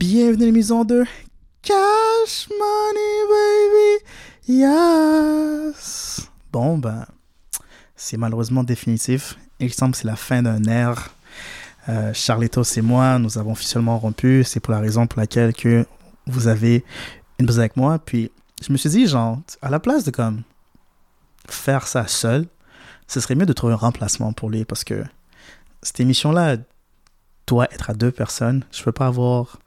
Bienvenue à l'émission de Cash Money Baby. Yes. Bon, ben, c'est malheureusement définitif. Il semble que c'est la fin d'un ère. Euh, et moi, nous avons officiellement rompu. C'est pour la raison pour laquelle que vous avez une pause avec moi. Puis, je me suis dit, genre, à la place de comme faire ça seul, ce serait mieux de trouver un remplacement pour lui parce que cette émission-là doit être à deux personnes. Je peux pas avoir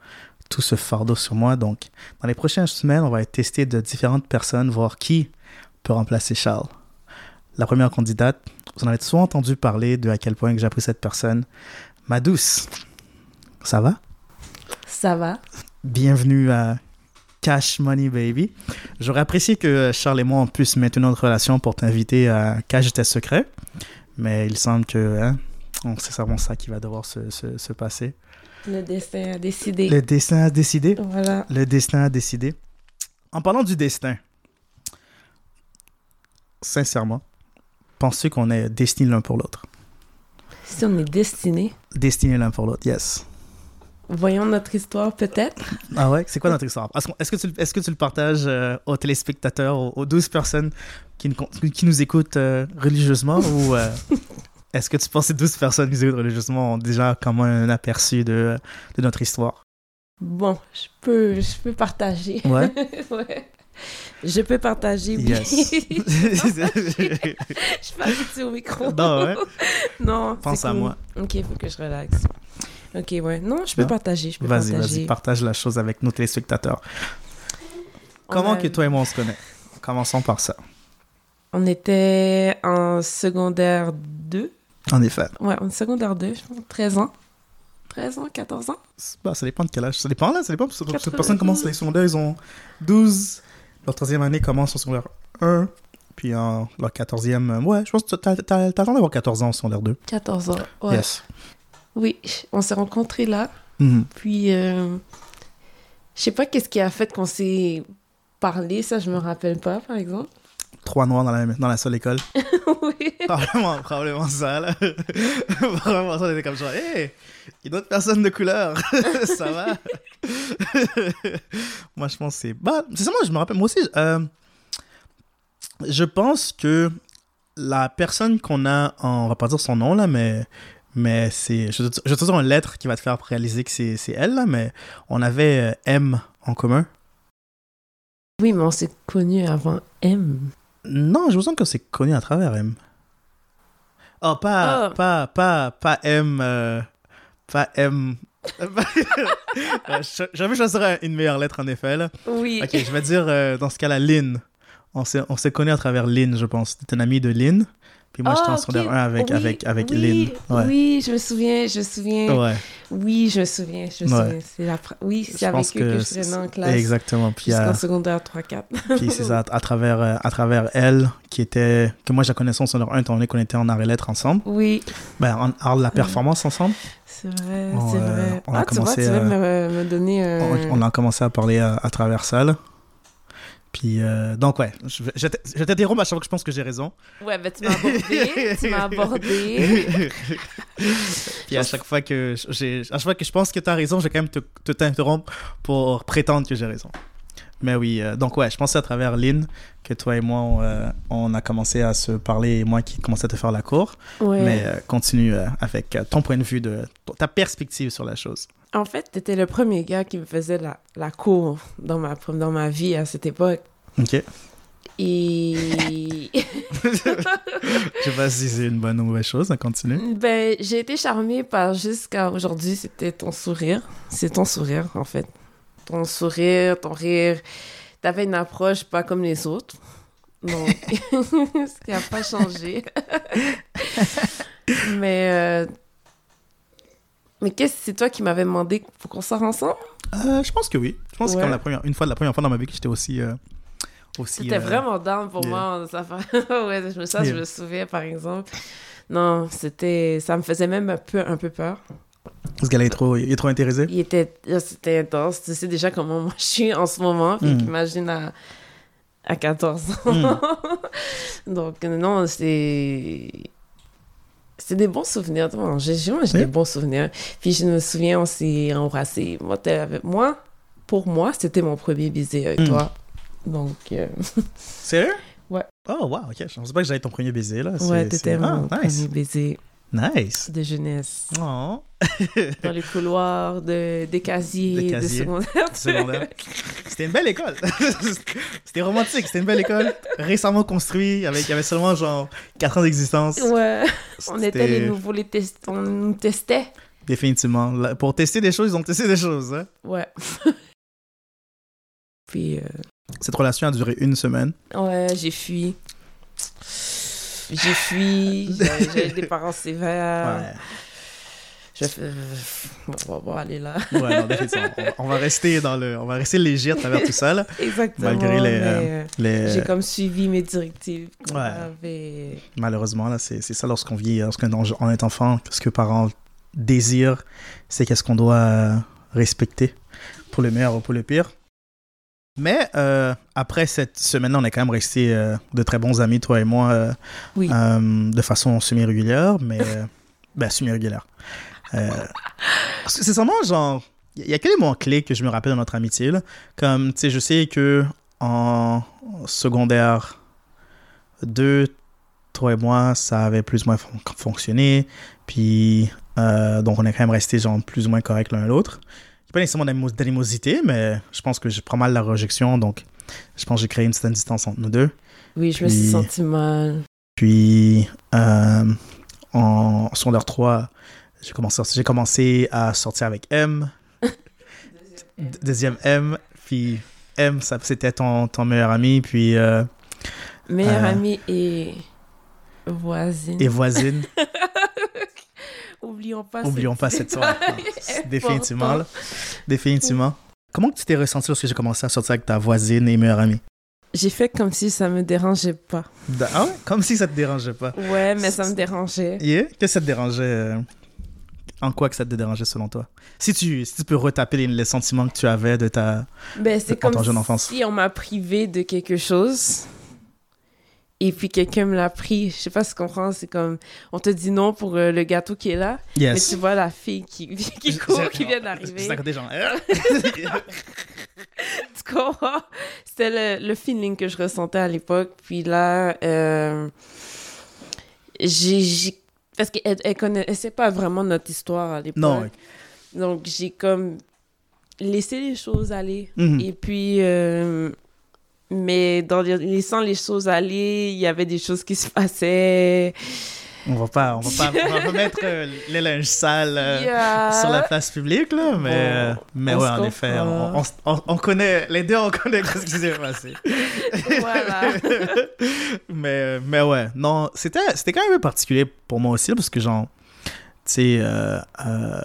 tout ce fardeau sur moi. Donc, dans les prochaines semaines, on va tester de différentes personnes, voir qui peut remplacer Charles. La première candidate, vous en avez souvent entendu parler de à quel point que j'ai appris cette personne. Ma douce, ça va? Ça va. Bienvenue à Cash Money Baby. J'aurais apprécié que Charles et moi on puisse maintenir notre relation pour t'inviter à Cash tes secrets, mais il semble que hein, c'est vraiment ça qui va devoir se, se, se, passer. Le destin a décidé. Le destin a décidé. Voilà. Le destin a décidé. En parlant du destin, sincèrement, penses-tu qu'on est destinés l'un pour l'autre? Si on est destinés. Destinés l'un pour l'autre, yes. Voyons notre histoire, peut-être. Ah ouais? C'est quoi notre histoire? Est-ce que, tu, est que tu le partages euh, aux téléspectateurs, aux, aux 12 personnes qui, qui nous écoutent euh, religieusement ou euh, est-ce que tu penses que 12 personnes écoutent religieusement ont déjà comme un aperçu de, de notre histoire? Bon, je peux, je peux partager. Ouais? ouais. Je peux partager, oui. Yes. je parle au micro. Non, ouais. Non. Pense à moi. Ok, il faut que je relaxe. Ok, ouais. Non, je peux Non? partager. Je peux Vas-y, partager. vas-y, partage la chose avec nos téléspectateurs. On Comment a- que toi et moi on se connaît? Commençons par ça. On était en secondaire 2. En effet. Ouais, en secondaire 2, je pense. 13 ans. 13 ans, 14 ans. Bah, ça dépend de quel âge. Ça dépend là, ça dépend. Parce que Quatre- cette personne commence les secondaires, ils ont 12. Leur troisième année commence en secondaire 1. Puis en leur quatorzième, euh, ouais, je pense que t'attends d'avoir 14 ans en secondaire 2. 14 ans. Ouais. Yes. Oui, on s'est rencontrés là. Mhm. Puis, euh, je sais pas qu'est-ce qui a fait qu'on s'est parlé, ça je me rappelle pas, par exemple. Trois noirs dans la, dans la seule école. oui. Probablement, probablement ça, là. probablement ça, on était comme genre, hé, il y a d'autres personnes de couleur. ça va. moi, je pense que c'est. Bah, c'est ça, moi, je me rappelle. Moi aussi, euh, je pense que la personne qu'on a, en, on va pas dire son nom, là, mais. Mais c'est. Je, je te une lettre qui va te faire réaliser que c'est c'est elle, là, mais on avait euh, M en commun. Oui, mais on s'est connus avant M. Non, je me sens que c'est connu à travers M. Oh, pas, Ah. pas, pas, pas M. euh, pas M. Euh, J'avais choisi une meilleure lettre en effet. Là. Oui. Ok, je vais dire euh, dans ce cas-là Lynn. On s'est on s'est connu à travers Lynn, je pense. C'était un ami de Lynn. Puis moi, j'étais en Ah, secondaire ok. 1 avec, Oui, avec, avec oui, Lynn. Ouais. Oui, je me souviens, je me souviens. Ouais, Oui, je me souviens, je me souviens. C'est la... Oui, c'est avec eux que, que je traînais en classe. exactement. Puis, Jusqu'en euh, secondaire 3-4. puis c'est ça, à travers, euh, à travers elle, qui était, que moi, je la connaissais en secondaire 1, étant donné qu'on était en arts et lettres ensemble. Oui, Ben, en art de la performance ensemble. c'est vrai, c'est euh, vrai. on a ah, tu vois, commencé tu vas à- me, me donner un... On, on a commencé à parler à, à travers ça, là. Puis, euh, donc, ouais, je vais je vais t- je vais t'interrompre à chaque fois que je pense que j'ai raison. Ouais, ben tu m'as abordé, tu m'as abordé. Puis à chaque fois que j'ai, à chaque fois que je pense que tu as raison, je vais quand même te, te t'interrompre pour prétendre que j'ai raison. Mais oui, euh, donc ouais, je pensais à travers Lynn que toi et moi, on, euh, on a commencé à se parler et moi qui commençais à te faire la cour. Ouais. Mais euh, continue euh, avec euh, ton point de vue, de ta perspective sur la chose. En fait, t'étais le premier gars qui me faisait la, la cour dans ma, dans ma vie à cette époque. Ok. Et... Je sais pas si c'est une bonne ou mauvaise chose, on continue. ben, j'ai été charmée par jusqu'à aujourd'hui, c'était ton sourire. C'est ton sourire, en fait. Ton sourire, ton rire. T'avais une approche pas comme les autres. Donc, ce qui n'a pas changé. Mais... euh, Mais qu'est-ce c'est toi qui m'avais demandé pour qu'on sort ensemble? Euh, je pense que oui. Je pense que Ouais. comme la première, une fois, la première fois dans ma vie que j'étais aussi. euh, aussi C'était euh, vraiment down pour yeah. moi. Ça, ouais, je me, ça, je me souviens, par exemple. Non, c'était... Ça me faisait même un peu, un peu peur. Parce qu'elle est trop, il est trop intéressé. Il était... C'était intense. Tu sais déjà comment moi je suis en ce moment. Puis Mm. imagine à... à 14 ans. Mm. Donc, non, c'est... c'est des bons souvenirs. J'ai j'ai des bons souvenirs. Puis je me souviens, on s'est embrassés. Moi, t'es avec moi, pour moi, c'était mon premier baiser avec Mm. toi. Donc, euh, Sérieux? Ouais. Oh, wow, ok. Je pensais pas que j'avais ton premier baiser, là. ouais, t'étais c'est- mon Ah, nice. premier baiser Nice. de jeunesse. Oh. Dans les couloirs de, des casiers, de casiers. secondaire. Secondaire. C'était une belle école. c'était romantique, c'était une belle école. Récemment construite, avec, il y avait seulement genre 4 ans d'existence. Ouais, on était les nouveaux, les test... on nous testait. Définitivement. Pour tester des choses, ils ont testé des choses. hein. Ouais. Puis, euh, Cette relation a duré une semaine. ouais, j'ai fui. J'ai fui, j'avais des parents sévères. Ouais. Je fais... Bon, on va pas aller là. Ouais, non. On, on va rester dans le, on va rester léger à travers tout ça là. Exactement. Malgré les, euh, euh, Les, J'ai comme suivi mes directives. Ouais. avait. malheureusement là, c'est ça lorsqu'on vit, lorsqu'on on est enfant, ce que parents désirent, c'est qu'est-ce qu'on doit euh, respecter pour le meilleur ou pour le pire. Mais euh, après cette semaine, on est quand même restés euh, de très bons amis, toi et moi, euh, Oui. de façon semi-régulière, mais ben, semi-régulière. C'est vraiment genre, il y a quel élément clé que je me rappelle de notre amitié là? Comme, tu sais, je sais que en secondaire 2, toi et moi, ça avait plus ou moins fon- fonctionné. Puis, euh, donc, on est quand même resté genre plus ou moins correct l'un l'autre. Pas nécessairement d'animo- d'animosité, mais je pense que j'ai prends mal la rejection. Donc, je pense que j'ai créé une certaine distance entre nous deux. Oui, je me suis sentie mal. Puis, euh, en secondaire 3, j'ai commencé, j'ai commencé à sortir avec M. D- Deuxième M. Puis, M, ça, c'était ton, ton meilleur ami. Puis, euh, Meilleure Euh. amie et voisine. et voisine. Oublions pas Oublions pas cette soirée. Définitivement. là. Définitivement. Comment tu t'es ressenti lorsque j'ai commencé à sortir avec ta voisine et meilleure amie? J'ai fait comme si ça me dérangeait pas. Ah ouais? Comme si ça te dérangeait pas. Ouais, mais ça me dérangeait. Yeah? Qu'est-ce que ça te dérangeait? euh, En quoi que ça te dérangeait selon toi? Si tu, si tu peux retaper les, les sentiments que tu avais de ta... Ben, Dans comme ton jeune enfance. si on m'a privé de quelque chose et puis quelqu'un me l'a pris. Je sais pas si tu comprends, c'est comme on te dit non pour euh, le gâteau qui est là, mais Yes. tu vois la fille qui, qui court, qui vient d'arriver. C'est à côté, genre... hein? Tu comprends? C'était le, le feeling que je ressentais à l'époque. Puis là, euh, j'ai... Parce qu'elle elle connaissait pas vraiment notre histoire à l'époque. non. Donc, j'ai comme laissé les choses aller. Mhm. Et puis, euh, mais dans laissant les choses aller, il y avait des choses qui se passaient. On va pas, on va pas, on va pas mettre euh, les linges sales euh, Yeah. sur la place publique, là, mais, Bon, euh, mais ouais, en effet, on, on- on- on connaît, les deux, on connaît ce qui s'est passé. Voilà. mais, mais ouais, non, c'était, c'était quand même un peu particulier pour moi aussi, parce que genre, tu sais, euh, euh,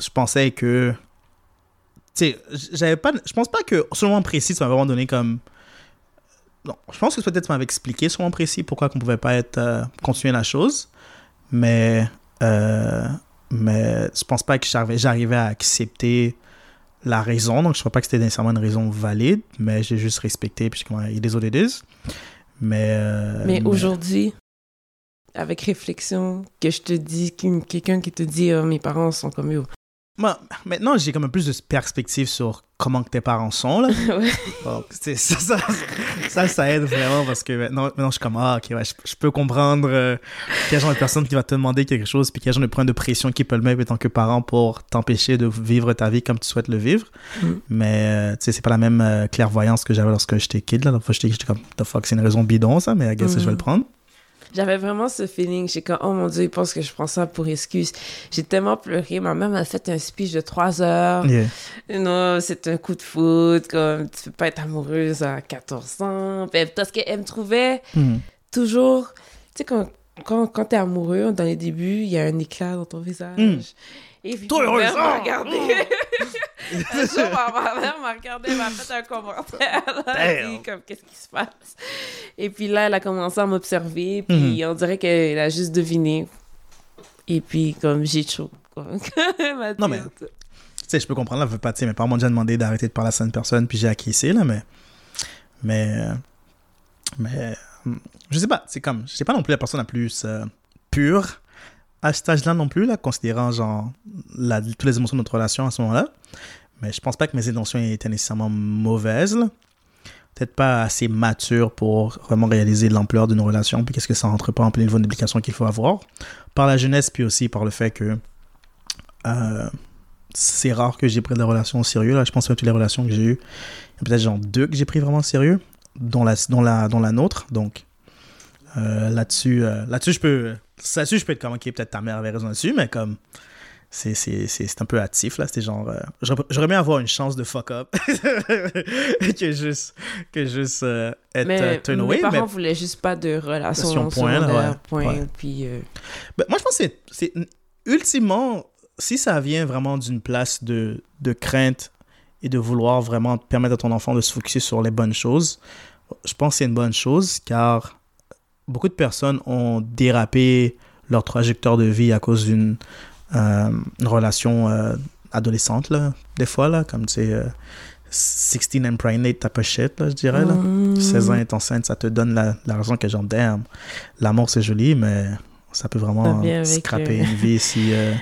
je pensais que, tu sais, j'avais pas, je pense pas que, sur le moment précis, tu m'as vraiment donné comme, non, je pense que peut-être tu m'avais expliqué sur moment précis pourquoi qu'on pouvait pas être, euh, continuer la chose, mais, euh, mais je pense pas que j'arrivais, à accepter la raison, donc je crois pas que c'était nécessairement une raison valide, mais j'ai juste respecté, puis what it is. Mais, euh, Mais aujourd'hui, avec réflexion, que je te dis, qu'une- quelqu'un qui te dit oh, mes parents sont comme eux. Maintenant, j'ai comme un plus de perspective sur comment que tes parents sont, là. Ouais. Donc, c'est- ça, ça, ça, ça aide vraiment parce que maintenant, maintenant je suis comme, ah, ok, ouais, je, je peux comprendre euh, quel genre de personne qui va te demander quelque chose, puis quel genre de point de pression qui peut le mettre en tant que parent pour t'empêcher de vivre ta vie comme tu souhaites le vivre. Mm. Mais, euh, tu sais, c'est pas la même euh, clairvoyance que j'avais lorsque j'étais kid, là. La fois, j'étais comme, the fuck, c'est une raison bidon, ça, mais I guess que je vais Mm. le prendre. J'avais vraiment ce feeling. J'étais comme, oh mon Dieu, ils pensent que je prends ça pour excuse. J'ai tellement pleuré. Ma mère m'a fait un speech de trois heures. Yeah. Non, c'est un coup de foot. Comme, tu peux pas être amoureuse à 14 ans. Puis, Parce qu'elle me trouvait Mhm. toujours. Tu sais, quand, quand, quand t'es amoureux, dans les débuts, il y a un éclat dans ton visage. Mm. Et puis, Toi, ma mère heureuse, m'a regardé. un jour, ma mère m'a regardé, m'a fait un commentaire. Elle a dit, comme, qu'est-ce qui se passe? Et puis là, elle a commencé à m'observer. Puis on dirait qu'elle a juste deviné. Et puis, comme, j'ai chaud. quoi. Elle Non, mais-. Tu sais, je peux comprendre, là, je veux pas, tu sais, mes parents m'ont déjà demandé d'arrêter de parler à certaines personnes, puis j'ai acquiescé, là, mais. Mais. Mais. Je sais pas, c'est comme. Je sais pas non plus la personne la plus euh, pure à cet âge-là non plus, là, considérant genre la, toutes les émotions de notre relation à ce moment-là. Mais je pense pas que mes intentions étaient nécessairement mauvaises. Peut-être pas assez mature pour vraiment réaliser l'ampleur d'une relation, puis qu'est-ce que ça rentre pas en plein niveau d'implication qu'il faut avoir. Par la jeunesse, puis aussi par le fait que euh, c'est rare que j'ai pris des relations au sérieux. Là, je pense que toutes les relations que j'ai eues, il y a peut-être genre deux que j'ai pris vraiment au sérieux, dont la, dont la, dont la nôtre. Donc euh, là-dessus, euh, là-dessus, je peux, là-dessus, je peux être comme, peut-être ta mère avait raison là-dessus, mais comme, c'est, un peu hâtif, là. C'était genre, euh, j'aurais, aimé avoir une chance de fuck up que juste, que juste euh, être euh, Mais turn mes away. parents Mais voulaient juste pas de relation point, là, ouais. point. Ouais. Puis, euh, Ben, moi, je pense que c'est, ultimement, si ça vient vraiment d'une place de, de crainte et de vouloir vraiment permettre à ton enfant de se focuser sur les bonnes choses, je pense que c'est une bonne chose car beaucoup de personnes ont dérapé leur trajectoire de vie à cause d'une euh, une relation euh, adolescente, là, des fois, là, comme tu sais, euh, 16 and pregnant type of shit, là, je dirais. Là. mm, 16 ans est enceinte, ça te donne la, l'argent que j'en damn. L'amour, c'est joli, mais ça peut vraiment scraper euh, une vie si, euh,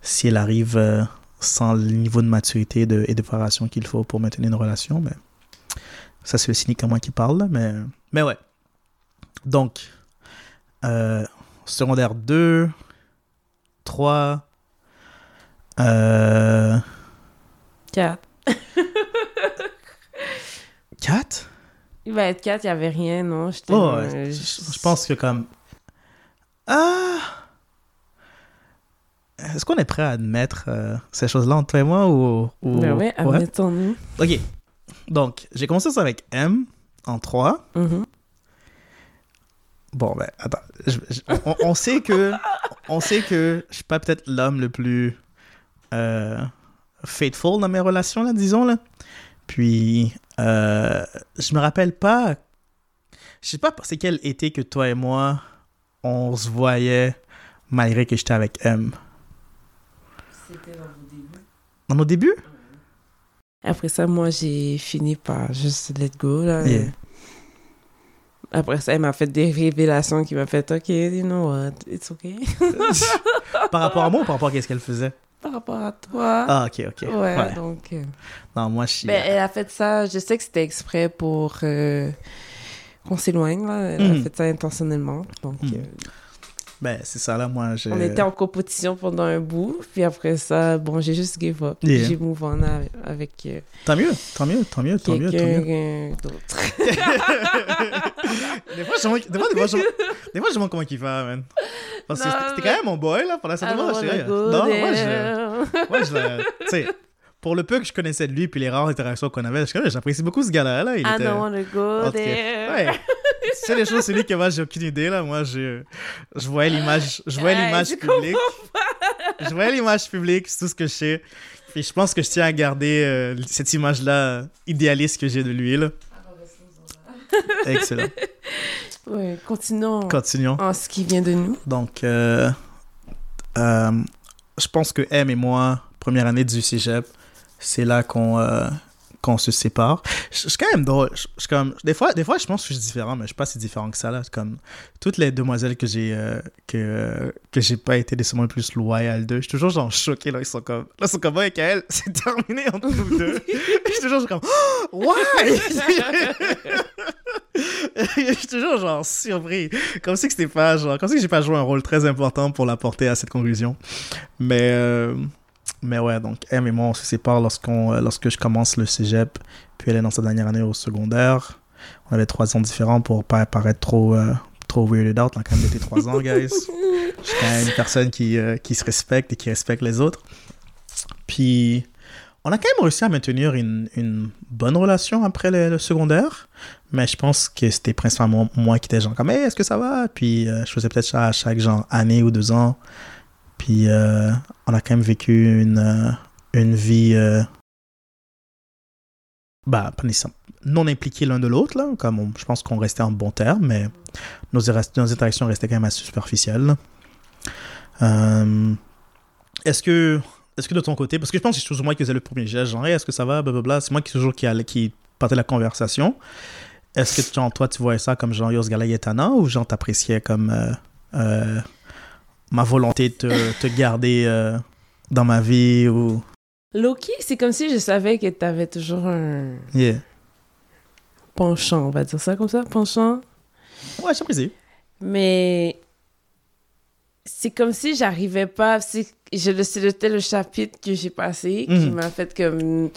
si elle arrive euh, sans le niveau de maturité de, et de préparation qu'il faut pour maintenir une relation. Mais ça, c'est le cynique à moi qui parle, là, mais, mais ouais. Donc, euh, secondaire 2, 3, euh, Quatre. 4 Il va être quatre, il y avait rien, non? Oh, euh, je, pense que comme... Ah! Est-ce qu'on est prêt à admettre euh, ces choses-là entre toi et moi ou... ou... Ben ouais, admettons-nous. Ok. Donc, j'ai commencé ça avec M en 3. Mhm. Bon, ben, attends. Je- je- on, on sait que... On sait que je suis pas peut-être l'homme le plus euh, faithful dans mes relations, là, disons, là. Puis, euh, je me rappelle pas... Je sais pas c'est quel été que toi et moi, on se voyait malgré que j'étais avec M. C'était dans vos débuts? Dans nos débuts? Après ça, moi, j'ai fini par juste let go, là. Yeah. Après ça, elle m'a fait des révélations qui m'a fait « OK, you know what, it's OK. par rapport à moi ou par rapport à ce qu'elle faisait? » Par rapport à toi. Ah, ok, ok. ouais, donc... euh, Non, moi, je suis... Ben, elle a fait ça, je sais que c'était exprès pour euh, qu'on s'éloigne, là. Elle a fait ça intentionnellement. Donc, euh, Ben, c'est ça, là, moi, je... on était en compétition pendant un bout, puis après ça, bon, j'ai juste give up. Yeah. J'ai move on avec, euh, Tant mieux, tant mieux, tant mieux, tant mieux, tant mieux. d'autre. des fois, je me demande- des fois, des fois, je des fois, je comment il va, man. Parce que c'était mais- quand même mon boy, là, pendant cette moment. go Non, moi, je... Moi, je Tu sais, pour le peu que je connaissais de lui, puis les rares interactions qu'on avait, je j'apprécie beaucoup ce gars-là, là. Il I était... don't wanna go Ok. there. Ouais. C'est les choses, c'est lui que moi, j'ai aucune idée, là. Moi, je, je voyais l'image, je voyais Hey, l'image publique. Je voyais l'image publique, c'est tout ce que je sais. Puis je pense que je tiens à garder euh, cette image-là idéaliste que j'ai de lui, là. Excellent. Ouais, continuons Continuons. en ce qui vient de nous. Donc, euh, euh, je pense que M et moi, première année du cégep, c'est là qu'on euh, qu'on se sépare. Je suis quand même drôle. Je- comme, des, fois, des fois, je pense que je suis différent, mais je suis pas si différent que ça. Là. Comme toutes les demoiselles que j'ai euh, que, que j'ai pas été nécessairement le plus loyal d'eux, je suis toujours genre choqué. Là, ils sont comme, là, ils sont comme, ouais, Kael, c'est terminé entre nous deux. je suis toujours comme, oh, why? je suis toujours genre surpris. Comme si que c'était pas genre, comme si que j'ai pas joué un rôle très important pour l'apporter à cette conclusion. Mais, euh, mais ouais, donc M et moi, on se sépare lorsqu'on, euh, lorsque je commence le cégep, puis elle est dans sa dernière année au secondaire. On avait trois ans différents pour pas paraître trop, euh, trop weirded out. On a quand même été trois ans, guys. Je suis quand même une personne qui, euh, qui se respecte et qui respecte les autres. Puis, on a quand même réussi à maintenir une, une bonne relation après le, le secondaire. Mais je pense que c'était principalement moi qui étais genre comme, hey, est-ce que ça va? Puis, euh, je faisais peut-être ça à chaque genre année ou deux ans. Puis, euh, on a quand même vécu une, euh, une vie, euh, bah, non impliqués l'un de l'autre, là. Comme je pense qu'on restait en bon terme, mais nos, interactions restaient quand même assez superficielles. est-ce que, est-ce que de ton côté, parce que je pense que c'est toujours moi qui faisais le premier geste, genre, est-ce que ça va, blablabla, c'est moi qui toujours qui qui partait la conversation. Est-ce que toi, tu voyais ça comme genre, yo, ce ou genre, t'appréciais comme, ma volonté de te, te garder euh, dans ma vie ou. Loki, c'est comme si je savais que t'avais toujours un Yeah. penchant, on va dire ça comme ça, penchant. Ouais, j'apprécie. Mais c'est comme si j'arrivais pas. c'est- Je le c'était le chapitre que j'ai passé qui Mhm. m'a fait comme.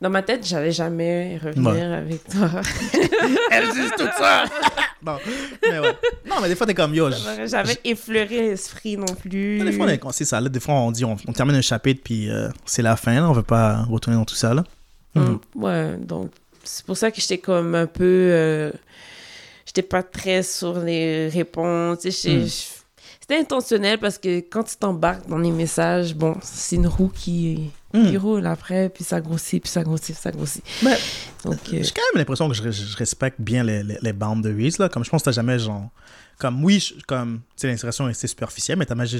Dans ma tête, j'allais jamais revenir Ouais. avec toi. Elle dit tout ça! non, mais ouais. Non, mais des fois, t'es comme yo. je- jamais effleuré l'esprit non plus. Des fois, on est- c'est ça. Là, des fois, on dit, on, on termine un chapitre, puis euh, c'est la fin. Là, on veut pas retourner dans tout ça. Là. Mhm. Mm, Ouais, donc c'est pour ça que j'étais comme un peu. euh, j'étais pas très sur les réponses. j'ai- Mm. je- C'était intentionnel parce que quand tu t'embarques dans les messages, bon, c'est une roue qui, qui roule après, puis ça grossit, puis ça grossit, puis ça grossit. Euh, J'ai quand même l'impression que je, je respecte bien les, les, les boundaries, là. Comme je pense que t'as jamais, genre... Comme, oui, je- comme, tu sais, l'inspiration est assez superficielle, mais t'as dit,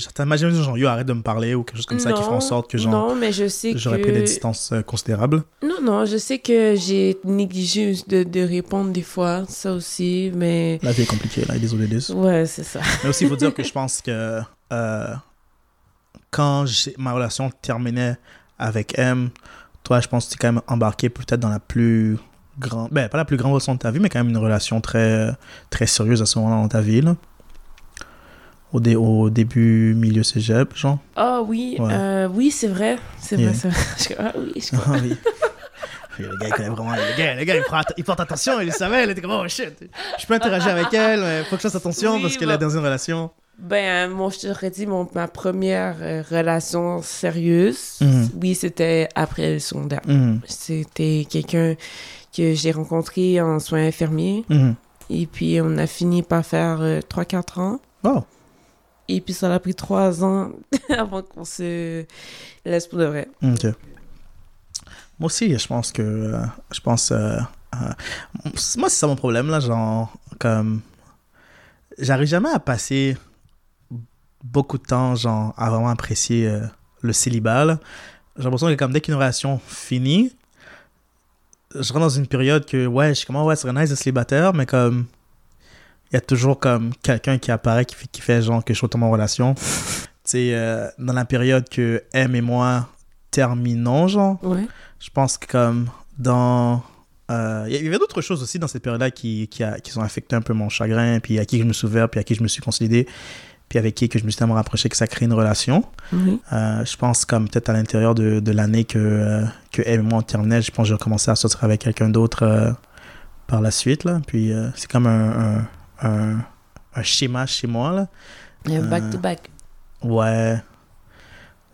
genre, yo, arrête de me parler ou quelque chose comme ça qui fait en sorte que, genre, Non, mais je sais j'aurais que... pris des distances euh, considérables. Non, non, je sais que j'ai négligé de, de répondre des fois, ça aussi, mais... La vie est compliquée, là, désolé des Ouais, c'est ça. Mais aussi, il faut dire que je pense que euh, quand ma relation terminait avec M, toi, je pense que tu es quand même embarqué peut-être dans la plus grande, ben, pas la plus grande relation de ta vie, mais quand même une relation très, très sérieuse à ce moment-là dans ta vie, là. Au, dé- au début, milieu cégep, genre. Ah oui, Ouais. euh, oui, c'est vrai, c'est Yeah. vrai, c'est vrai. Ah oui, je comme- Ah oui. Oui, Le gars, il connaît vraiment. Le gars, le gars il, prend il porte attention, il le savait, il était comme, oh shit, je peux interagir avec elle, mais faut que je fasse attention Oui, parce qu'elle bah- est dans une relation. Ben, moi, je t'aurais dit, mon, ma première euh, relation sérieuse, Mhm. oui, c'était après le secondaire. Mhm, C'était quelqu'un que j'ai rencontré en soins infirmiers. mhm. Et puis, on a fini par faire 3-4 ans. Oh, Et puis, ça a pris 3 ans avant qu'on se laisse pour de vrai. Ok. Moi aussi, je pense que. euh, je pense. euh, euh, moi, c'est ça mon problème, là. Genre, comme. J'arrive jamais à passer beaucoup de temps, genre, à vraiment apprécier euh, le célibat. J'ai l'impression que, comme, dès qu'une relation finit, je rentre dans une période que, ouais, je suis comme, Ah ouais, c'est nice de célibataire, mais comme. Il y a toujours comme quelqu'un qui apparaît qui fait, qui fait genre que je suis en relation. tu sais, euh, dans la période que M et moi terminons, genre, Ouais. je pense que comme dans... euh, Il y avait d'autres choses aussi dans cette période-là qui, qui, a- qui ont affecté un peu mon chagrin, puis à qui je me suis ouvert, puis à qui je me suis consolidé, puis avec qui que je me suis tellement rapproché que ça crée une relation. Oui. Euh, je pense comme peut-être à l'intérieur de, de l'année que, euh, que elle et moi on terminait, je pense que j'ai recommencé à sortir avec quelqu'un d'autre euh, par la suite. Là. Puis euh, c'est comme un, un, un, un schéma chez moi. Là. Un Euh, Back-to-back. Ouais.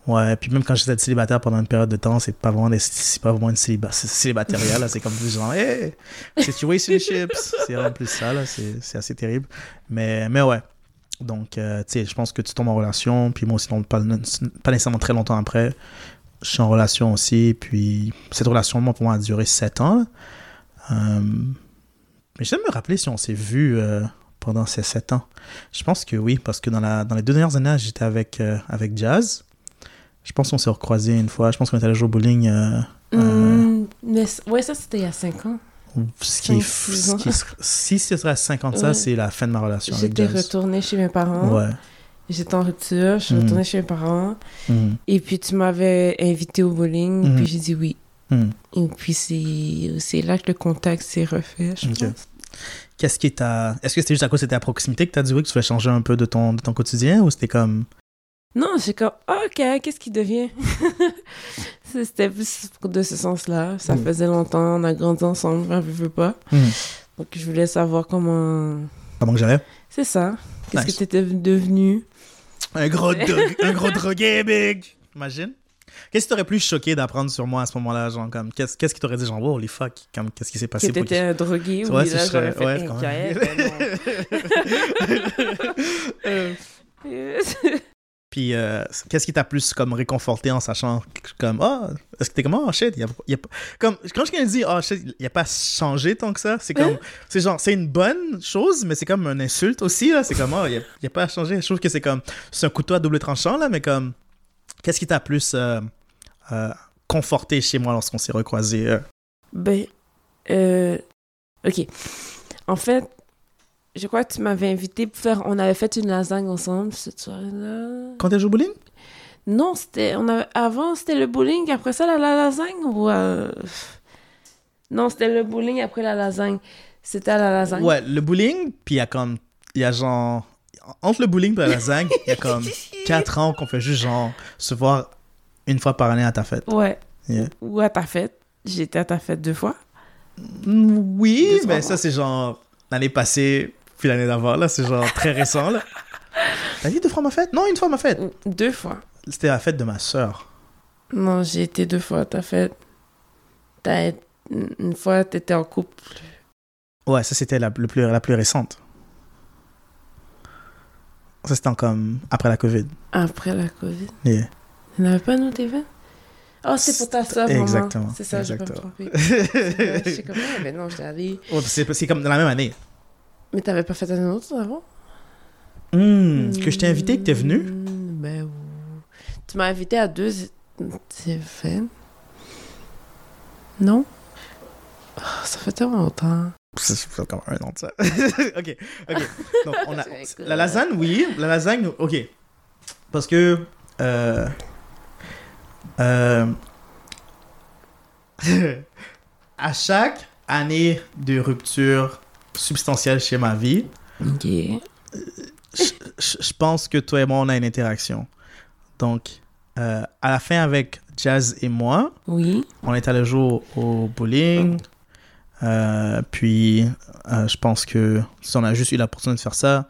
Ouais, puis même quand j'étais célibataire pendant une période de temps, c'est pas vraiment, des- c'est pas vraiment une céliba, c'est célibatariat, là. C'est comme genre, hey, situationships. c'est vraiment plus ça, là. C'est c'est assez terrible. Mais, mais ouais. Donc, euh, tu sais, je pense que tu tombes en relation, puis moi aussi, non, pas, pas nécessairement très longtemps après, je suis en relation aussi, puis cette relation, moi, pour moi, a duré sept ans. là. Euh, mais j'aime me rappeler si on s'est vu euh, pendant ces sept ans. Je pense que oui, parce que dans, la, dans les deux dernières années, j'étais avec, euh, avec Jazz. Je pense qu'on s'est recroisés une fois. Je pense qu'on était allé jouer au bowling. c- ouais, ça, c'était il y a 5 ans. Ce qui ce qui si ce serait à 50 ça, Ouais. c'est la fin de ma relation avec J'étais retournée chez mes parents. Ouais. J'étais en rupture, je suis Mhm. retournée chez mes parents. Mhm. Et puis, tu m'avais invité au bowling, Mhm. puis j'ai dit oui. Mhm. Et puis, c'est là que le contact s'est refait, je pense. Qu'est-ce qui t'a. Est-ce que c'était juste à cause c'était à proximité que t'as dit oui, que tu voulais changer un peu de ton, de ton quotidien ou c'était comme. Non, j'ai comme, ok, qu'est-ce qui devient? C'était plus de ce sens-là. Ça Mhm. faisait longtemps, on a grandi ensemble, on veut pas. Mhm. Donc, je voulais savoir comment. Comment que j'allais? C'est ça. Qu'est-ce Nice. que t'étais devenu? Un gros, un gros drogué, big Imagine. Qu'est-ce qui t'aurait plus choqué d'apprendre sur moi à ce moment-là? Genre, comme, qu'est-ce, qu'est-ce qui t'aurait dit, genre, wow, holy fuck, comme, qu'est-ce qui s'est Que passé pour t'étais un drogué? Ouais, oui, ce là, j'aurais fait ouais, un quand même. non. Puis, euh, qu'est-ce qui t'a plus comme réconforté en sachant comme ah est-ce que t'es comme oh shit y a, y a pas- comme quand quelqu'un dit oh shit il a pas changé tant que ça c'est comme c'est genre c'est une bonne chose mais c'est comme une insulte aussi là c'est comme oh y a, y a pas changé je trouve que c'est comme c'est un couteau à double tranchant là mais comme qu'est-ce qui t'a plus euh, euh, conforté chez moi lorsqu'on s'est recroisés euh? Ben, euh, ok. En fait, je crois que tu m'avais invité pour faire. On avait fait une lasagne ensemble cette soirée-là. Quand tu joué au bowling? Non, c'était. On avait, avant, c'était le bowling, après ça, la, la lasagne ou. euh, Non, c'était le bowling après la lasagne. C'était à la lasagne. Ouais, le bowling, puis il y a comme. Il y a genre. Entre le bowling et la lasagne, il y a comme 4 ans qu'on fait juste genre se voir une fois par année à ta fête. Ouais. Yeah. Ou à ta fête. J'étais à ta fête deux fois. Mm, Oui, Deux, mais ça, c'est genre l'année passée, puis l'année d'avant. Là, c'est genre très récent. là. T'as dit deux fois ma fête? Non, une fois ma fête. Deux fois. C'était la fête de ma soeur. Non, j'ai été deux fois à ta fête. T'as été- Une fois, t'étais en couple. Ouais, ça, c'était la, le plus, la plus récente. Ça, c'était comme après la COVID. Après la COVID. Yeah. Il n'y avait pas un autre événement? Oh, c'est pour ta soeur, maman. Exactement, C'est ça, je peux me exactement. tromper. Je sais comme, ah, ben non. Ouais, c'est c'est comme dans la même année. Mais t'avais pas fait un autre avant? Hmm, Que je t'ai invité, que t'es venu? Hmm, Ben, oui. tu m'as invité à deux événements. Non? Ah, ça fait tellement longtemps. Ça fait comme un an de ça. ok, ok. Donc, on a... C'est La lasagne, oui. La lasagne, ok. Parce que... Euh... Euh... à chaque année de rupture substantielle chez ma vie, Ok. je pense que toi et moi, on a une interaction. Donc, euh, à la fin, avec Jazz et moi, Oui. on est allé jouer au, au bowling. Euh, puis, euh, je pense que si on a juste eu l'opportunité de faire ça.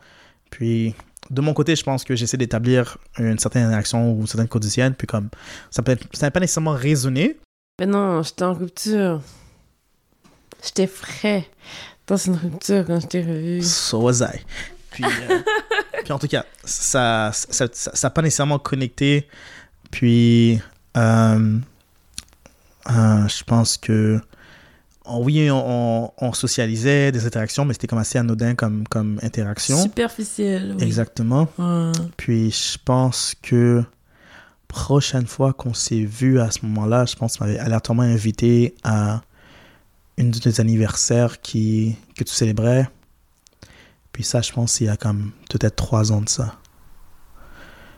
Puis, de mon côté, je pense que j'essaie d'établir une certaine interaction ou une certaine quotidienne. Puis, comme ça peut être- ça n'a pas nécessairement résonné. Mais non, j'étais en rupture. J'étais frais dans une rupture quand je t'ai revu. So was I. Puis, euh, puis en tout cas, ça n'a ça, ça, ça pas nécessairement connecté. Puis, euh, euh, je pense que, on- oui, on, socialisait des interactions, mais c'était comme assez anodin comme, comme interaction. Superficiel. Oui. Exactement. Ouais. Puis, je pense que prochaine fois qu'on s'est vu à ce moment-là, je pense qu'on m'avait aléatoirement invité à une de tes anniversaires qui, que tu célébrais. Puis ça, je pense qu'il y a comme peut-être trois ans de ça.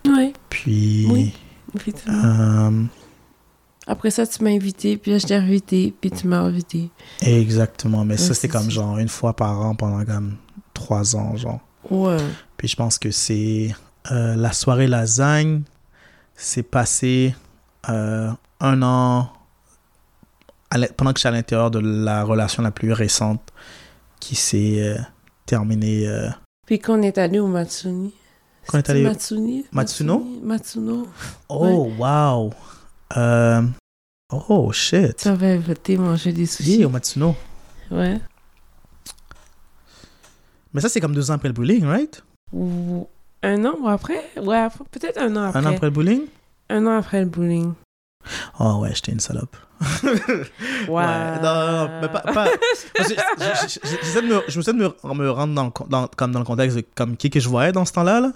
Ouais, Puis, Oui. effectivement. euh, Après ça, tu m'as invité, puis là, je t'ai invité, puis tu m'as invité. exactement. Mais ça, c'était c'est comme genre une fois par an pendant comme trois ans, genre. Ouais. Puis je pense que c'est euh, la soirée lasagne, c'est passé euh, un an pendant que j'étais à l'intérieur de la relation la plus récente qui s'est euh, terminée. euh, Puis qu'on est allé au Matsuni. Qu'on est allé- Matsuni? Matsuno? Matsuno. Oh, wow! Euh, oh, shit! Tu avais invité manger des sushis. Yeah, au Matsuno. Ouais. Mais ça, c'est comme deux ans après le bowling, right? Ou un an ou après? Ouais, peut-être un an après. Un an après le bowling? Un an après le bowling. Oh, ouais, j'étais une salope. Ouais. Ouais, non, non, mais pas. pas- parce que je- je- je- me- Je me de me, me rendre dans dans, comme dans le contexte de comme qui que je voyais dans ce temps-là. là.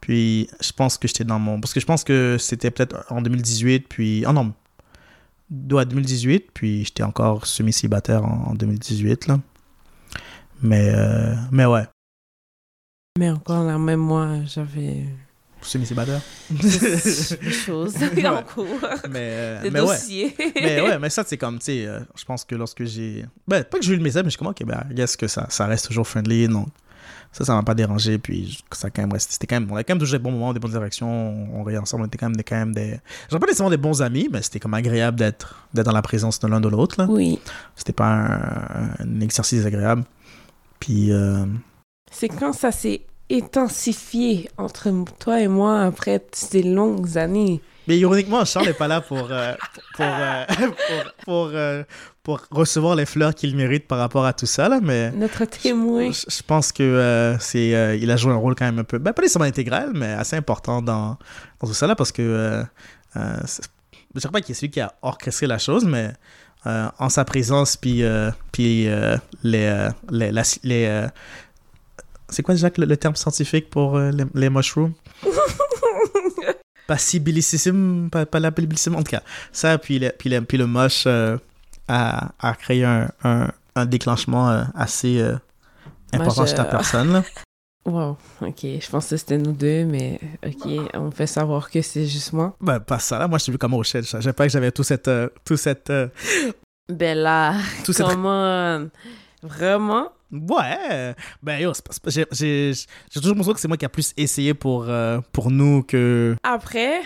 Puis je pense que j'étais dans mon. Parce que je pense que c'était peut-être en 2018, puis. Oh non. Ouais, 2018, puis j'étais encore semi-célibataire en, en 2018, là. Mais, euh, mais ouais, Mais encore là, même moi, j'avais semi-célibataire. des choses en Ouais. cours. mais, euh, Des mais ouais. mais ouais, mais ça, c'est comme, tu sais, euh, je pense que lorsque j'ai. Ben, pas que j'ai eu le message, mais je suis comme, ok, ben, I guess que ça, ça reste toujours friendly, donc ça, ça m'a pas dérangé, puis je- ça a quand même resté. C'était quand même. On a quand même toujours des bons moments, des bonnes interactions, on, riait ensemble, on était quand même des. Quand même des J'aurais pas nécessairement des bons amis, mais c'était comme agréable d'être d'être dans la présence de l'un de l'autre, là. Oui. C'était pas un, un exercice agréable. Puis. euh, C'est quand ça s'est intensifié entre toi et moi après ces longues années. Mais ironiquement, Charles n'est pas là pour, euh, pour, euh, pour, pour, euh, pour recevoir les fleurs qu'il mérite par rapport à tout ça, là, mais. Notre témoin. Je, je pense que euh, c'est il a joué un rôle quand même un peu ben, pas nécessairement intégral mais assez important dans, dans tout ça là parce que je dirais pas qu'il est celui qui a orchestré la chose mais en sa présence puis puis les les, la- les, c'est quoi déjà le, terme scientifique pour euh, les, les mushrooms? Passibilicissime, pas, pas l'abilissime, en tout cas. Ça, puis le, puis le, puis le moche euh, a, a créé un, un, un déclenchement euh, assez, euh, important je- chez ta personne. Là. Wow, ok. Je pensais que c'était nous deux, mais ok, on fait savoir que c'est juste moi. Ben, pas ça, là. Moi, je t'ai vu comme Rochelle. Je savais pas que j'avais tout cette... tout cette... là, tout cette... comment... Vraiment? Ouais! Ben, yo, j'ai- toujours l'impression que c'est moi qui a plus essayé pour, euh, pour nous que... Après,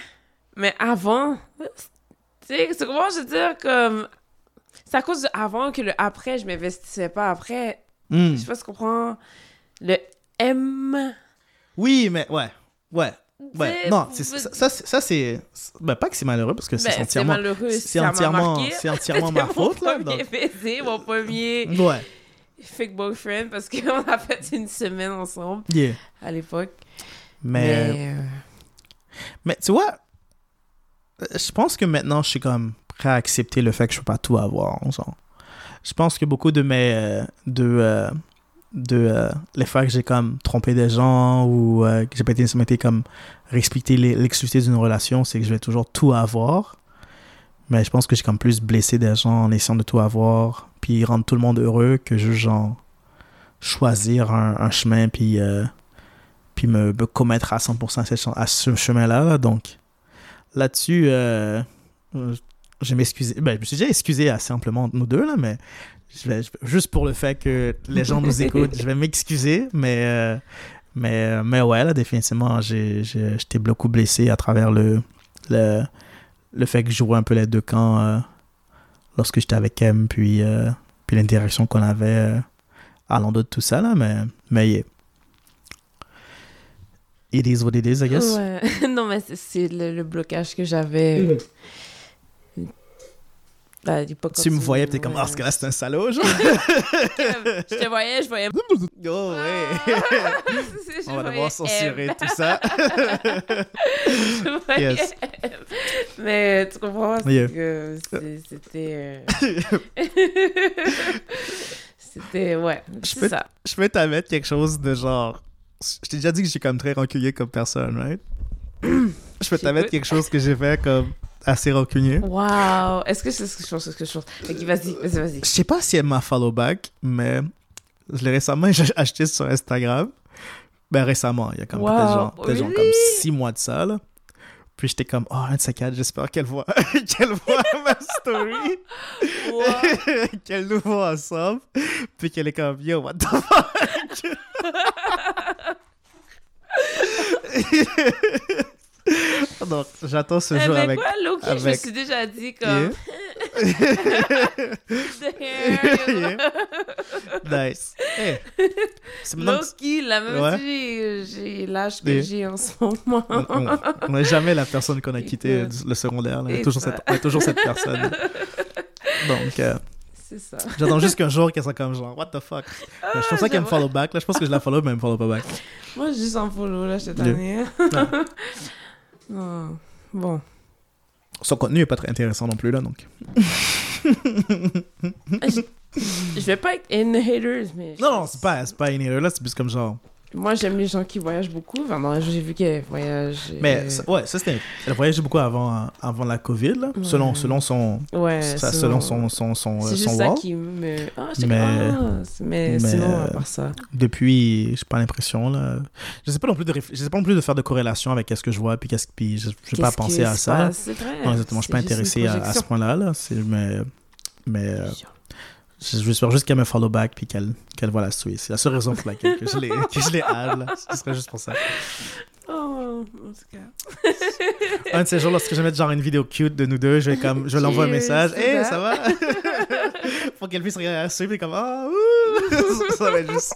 mais avant, tu sais, c'est comment je veux dire, comme... C'est à cause de avant que le après, je m'investissais pas. Après, Hmm. je sais pas si tu comprends, le M... Oui, mais ouais. Ouais. Ouais. Non, ça, ça, c'est-. Ben, pas que c'est malheureux, parce que c'est Ben, entièrement... c'est entièrement, entièrement ma faute, là. Mon premier donc- baiser, mon premier Ouais. Fake boyfriend, parce qu'on a fait une semaine ensemble Yeah. à l'époque. Mais... Mais... euh, Mais tu vois, je pense que maintenant, je suis comme prêt à accepter le fait que je peux pas tout avoir. genre. Je pense que beaucoup de mes... euh, de, euh, de euh, les fois que j'ai comme trompé des gens ou euh, que j'ai pas été comme respecter l'exclusivité d'une relation, c'est que je vais toujours tout avoir. Mais je pense que j'ai comme plus blessé des gens en essayant de tout avoir, puis rendre tout le monde heureux que juste genre choisir un, chemin puis euh, puis me, me commettre à 100% à, à ce chemin-là. là. Donc, là-dessus, euh, euh, je m'excusais. Ben, je me suis déjà excusé amplement entre nous deux, là, mais juste pour le fait que les gens nous écoutent, je vais m'excuser. Mais, mais, mais ouais, là, définitivement, j'étais beaucoup blessé à travers le, le, le fait que je jouais un peu les deux camps euh, lorsque j'étais avec M, puis, euh, puis l'interaction qu'on avait euh, à l'endroit de tout ça, là, mais, mais yeah. It is what it is, I guess. Ouais. non, mais c'est- le, le blocage que j'avais à l'époque. Tu me voyais, t'es comme, ah, ce gars-là, c'est un salaud, genre. je te voyais, je voyais. oh, ouais. Je On va devoir censurer tout ça. Je voyais Yes. Mais tu comprends, c'est Yeah. que c'était. euh, c'était, ouais, Je peux- ça. Je peux t'admettre quelque chose de genre. Je t'ai déjà dit que suis comme très rancunier comme personne, right? Je peux J'écoute. quelque chose que j'ai fait comme assez rancunier. Wow! Est-ce que c'est ce que je pense? Est-ce que je pense? Vas-y, vas-y, vas-y. Je sais pas si elle m'a follow back, mais je l'ai récemment acheté sur Instagram. Ben récemment, il y a comme Wow, genre, peut-être genre comme six mois de ça, là. Puis j'étais comme, oh, un de ces quatre, j'espère qu'elle voit, qu'elle voit ma story. Wow. qu'elle nous voit ensemble. Puis qu'elle est comme, yo, what the fuck? Donc, j'attends ce Eh, jour mais avec. quoi, Loki, je me suis déjà dit comme... Yeah. Nice. Hey. Loki, là, même Ouais. j'ai- l'âge que Yeah. j'ai en ce moment. on- on- on n'est jamais la personne qu'on a quitté Écoute. le secondaire. là. Il y a Et toujours ça. cette, y a toujours cette personne. Donc, euh, C'est ça. j'attends juste qu'un jour qu'elle soit comme genre, what the fuck? Ah, je pense pas qu'elle me follow back. Là, je pense que je la follow, mais elle me follow pas back. Moi, je suis juste en follow, là, cette Yeah. année. Ouais. Non. Bon. Son contenu est pas très intéressant non plus, là, donc. Je vais pas être in the haters, mais... Non, non, c'est pas, c'est pas une erreur, là, c'est plus comme genre. Moi, j'aime les gens qui voyagent beaucoup. Non, j'ai vu qu'elle voyage... Mais euh, ça- ouais, ça c'était. Elle voyageait beaucoup avant, avant la COVID, là, Ouais. selon, selon son. Ouais, ça- sinon- selon son, son, son, C'est euh, juste son ça qui me... J'étais Mais- ah, mais, mais, sinon, à euh, part ça... Depuis, j'ai pas l'impression, là. Je sais pas non plus de, je sais pas non plus de faire de corrélation avec ce que je vois, puis, qu'est-ce, puis je, je vais pas penser à ça. C'est vrai. Non, exactement, je suis pas intéressé à, à ce point-là, là. C'est, mais. Mais. J'espère juste qu'elle me follow back puis qu'elle qu'elle voit la story. C'est la seule raison pour laquelle que je l'ai. Ce serait juste pour ça. Oh, en tout cas. Un de ces jours, lorsque je vais mettre genre une vidéo cute de nous deux, je vais comme je l'envoie un message. to Hey, that. ça va? pour qu'elle puisse regarder la story puis comme ah ouh! ça va juste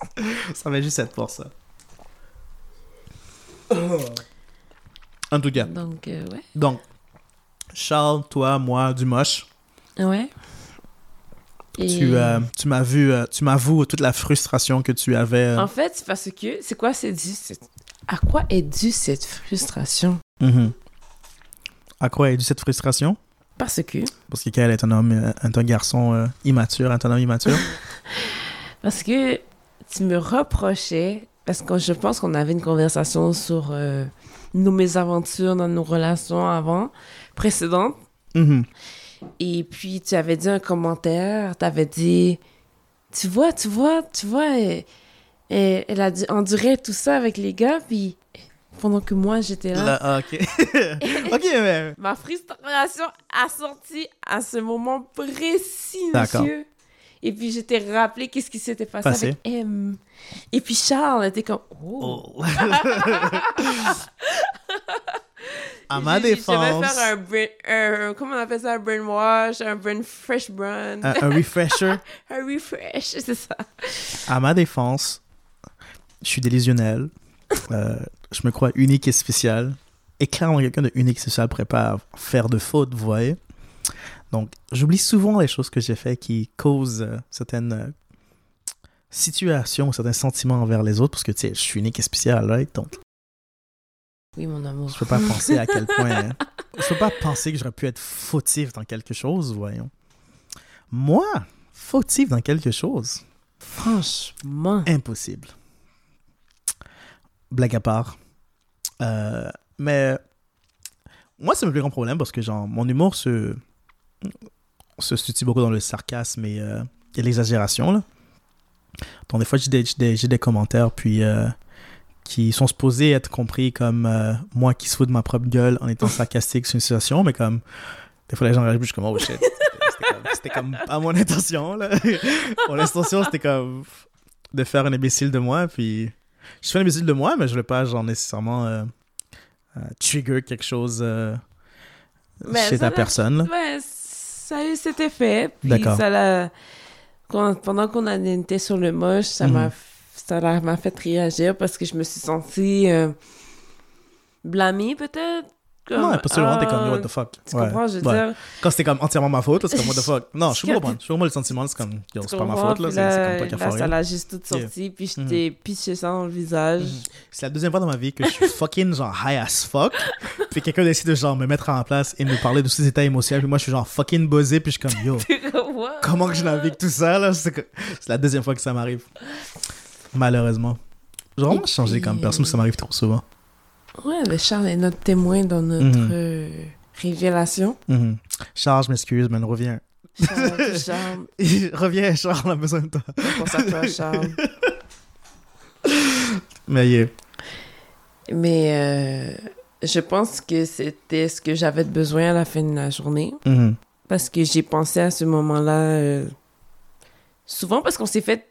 ça va juste être pour ça. En tout cas, Donc, euh, ouais. donc Charles, toi, moi, Dumoche, Ouais. Et- tu euh, tu m'as vu, euh, tu m'avoues toute la frustration que tu avais. euh, En fait, c'est parce que... C'est quoi c'est dû... cette- À quoi est due cette frustration? Mhm. À quoi est due cette frustration? Parce que... Parce que Kael est un homme, est un garçon immature, un homme immature. Parce que tu me reprochais... Parce que je pense qu'on avait une conversation sur nos mésaventures dans nos relations avant, précédentes. Mhm. Et puis, tu avais dit un commentaire, tu avais dit, tu vois, tu vois, tu vois, elle a dû endurer tout ça avec les gars, puis pendant que moi, j'étais là. Là, ah, ok. ok, mais. Ma frustration a sorti à ce moment précis, D'accord. monsieur. Et puis, j'étais rappelé qu'est-ce qui s'était passé, Passé. avec M. Et puis, Charles était comme, oh. Oh. à ma j'ai- Je défense, vais faire un, brain, un- comment on appelle ça, un brainwash, un brain fresh burn, un, un refresher. un refresh, c'est ça. À ma défense, je suis délusionnel. Euh, je me crois unique et spécial. Et clairement, quelqu'un de unique et spécial pourrait pas faire de faute, vous voyez. Donc, j'oublie souvent les choses que j'ai fait qui causent euh, certaines euh, situations, certains sentiments envers les autres, parce que, tu sais, je suis unique et spécial, right? Donc, Oui, mon amour. je peux pas penser à quel point... hein. Je peux pas penser que j'aurais pu être fautif dans quelque chose, voyons. Moi, fautif dans quelque chose? Franchement. impossible. Blague à part. Euh, mais moi, c'est mon plus grand problème parce que genre, mon humour se, se situe beaucoup dans le sarcasme et, euh, et l'exagération. là. Donc, des fois, j'ai des, des, des commentaires puis, euh, qui sont supposés être compris comme euh, moi qui se fous de ma propre gueule en étant sarcastique sur une situation, mais comme des fois, les gens réagissent, je suis comme, oh shit. C'était comme, pas mon intention. Là. mon intention, c'était comme de faire un imbécile de moi. Puis je fais un imbécile de moi, mais je ne veux pas genre nécessairement euh, euh, trigger quelque chose euh, Mais chez ta personne. là. Ouais, ça a eu cet effet. Puis ça l'a. pendant qu'on en était sur le moche, ça Mhm. m'a ça m'a fait réagir parce que je me suis sentie euh, blâmée peut-être. Comme, Ouais, parce que moment, t'es comme, ah, what the fuck? Tu Ouais, comprends, je veux ouais. dire. Quand c'était comme entièrement ma faute, c'est comme, what the fuck? Non, je suis comprendre. Je vraiment le sentiment, c'est comme, yo, c'est pas ma comprends, faute, là, c'est comme toi qui as ça l'a juste tout Yeah. sorti, puis je t'ai pitché ça dans le visage. Mhm. C'est la deuxième fois dans ma vie que je suis fucking genre high as fuck. Puis quelqu'un décide de genre me mettre en place et me parler de tous ces états émotionnels. Puis moi, je suis genre fucking buzzé. Puis je suis comme, yo, comment que je navigue tout ça là? C'est la deuxième fois que ça m'arrive. Malheureusement. J'ai vraiment changé comme personne, ça m'arrive trop souvent. Ouais, le Charles est notre témoin dans notre Mhm. euh, révélation. Mhm. Charles, je m'excuse, mais reviens. Charles, Charles, reviens, Charles, on a besoin de toi. pense à toi, Charles. Mais yeah. Mais euh, je pense que c'était ce que j'avais besoin à la fin de la journée. Mhm. Parce que j'ai pensé à ce moment-là euh, souvent parce qu'on s'est fait,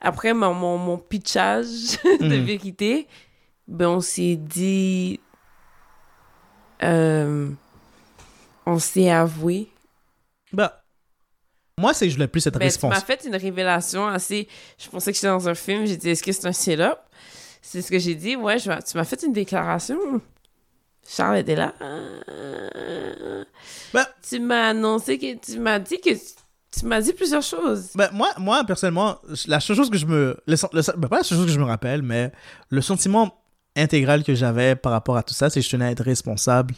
après mon, mon, mon pitchage de Mhm. vérité, ben on s'est dit, euh, on s'est avoué. Bah, moi, c'est que je voulais plus cette Ben, tu réponse. m'as fait une révélation assez. Je pensais que j'étais dans un film. J'ai dit, est-ce que c'est un setup? C'est ce que j'ai dit. Ouais, je... tu m'as fait une déclaration. Charles était là. Ben- Tu m'as annoncé que. Tu m'as dit que. Tu m'as dit plusieurs choses. Ben, moi, moi, personnellement, la seule chose que je me. Le, le ben, pas la seule chose que je me rappelle, mais le sentiment intégral que j'avais par rapport à tout ça, c'est que je tenais à être responsable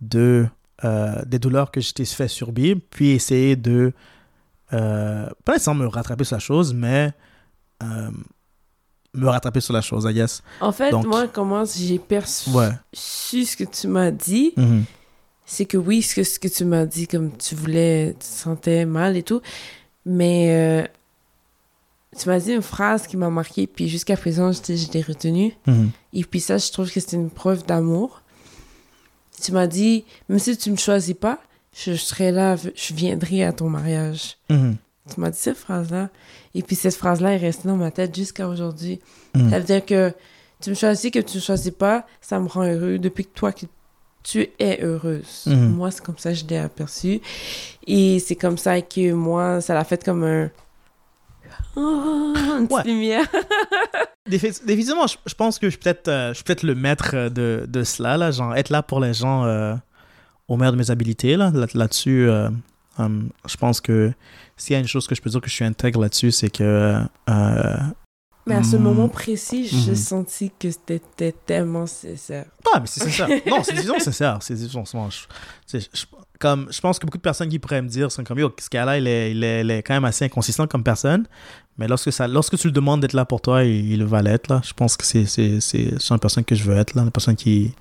de, euh, des douleurs que j'étais fait subir, puis essayer de. euh, pas nécessairement me rattraper sur la chose, mais. euh, me rattraper sur la chose, I guess. En fait, Donc- moi, comment j'ai perçu Ouais. ce que tu m'as dit, Mhm. C'est que oui, ce que, ce que tu m'as dit, comme tu voulais, tu te sentais mal et tout, mais euh, tu m'as dit une phrase qui m'a marqué, puis jusqu'à présent, je je l'ai retenue. Mhm. Et puis ça, je trouve que c'est une preuve d'amour. Tu m'as dit, même si tu me choisis pas, je serai là, je viendrai à ton mariage. Mhm. Tu m'as dit cette phrase-là. Et puis cette phrase-là est restée dans ma tête jusqu'à aujourd'hui. Mhm. Ça veut dire que tu me choisis, que tu ne choisis pas, ça me rend heureux depuis que toi, tu es heureuse. Mhm. Moi, c'est comme ça que je l'ai aperçu. Et c'est comme ça que moi, ça l'a fait comme un... Oh, une petite Ouais. lumière. Défi- Définitivement, je, je pense que je suis peut-être euh, je suis peut-être le maître de, de cela, là, genre être là pour les gens euh, au meilleur de mes habilités. Là, là, là-dessus, euh, euh, je pense que s'il y a une chose que je peux dire que je suis intègre là-dessus, c'est que Mais à ce Mhm. moment précis, j'ai Mhm. senti que c'était tellement sincère. Ah, mais c'est sincère. non, c'est disons sincère. C'est disons, je, je- comme, je pense que beaucoup de personnes qui pourraient me dire sont comme, yo, ce gars-là, il est, il, est, il est quand même assez inconsistant comme personne. Mais lorsque, ça, lorsque tu le demandes d'être là pour toi, il, il va l'être. Là. Je pense que c'est, c'est, une personne que je veux être. Là. Une personne qui,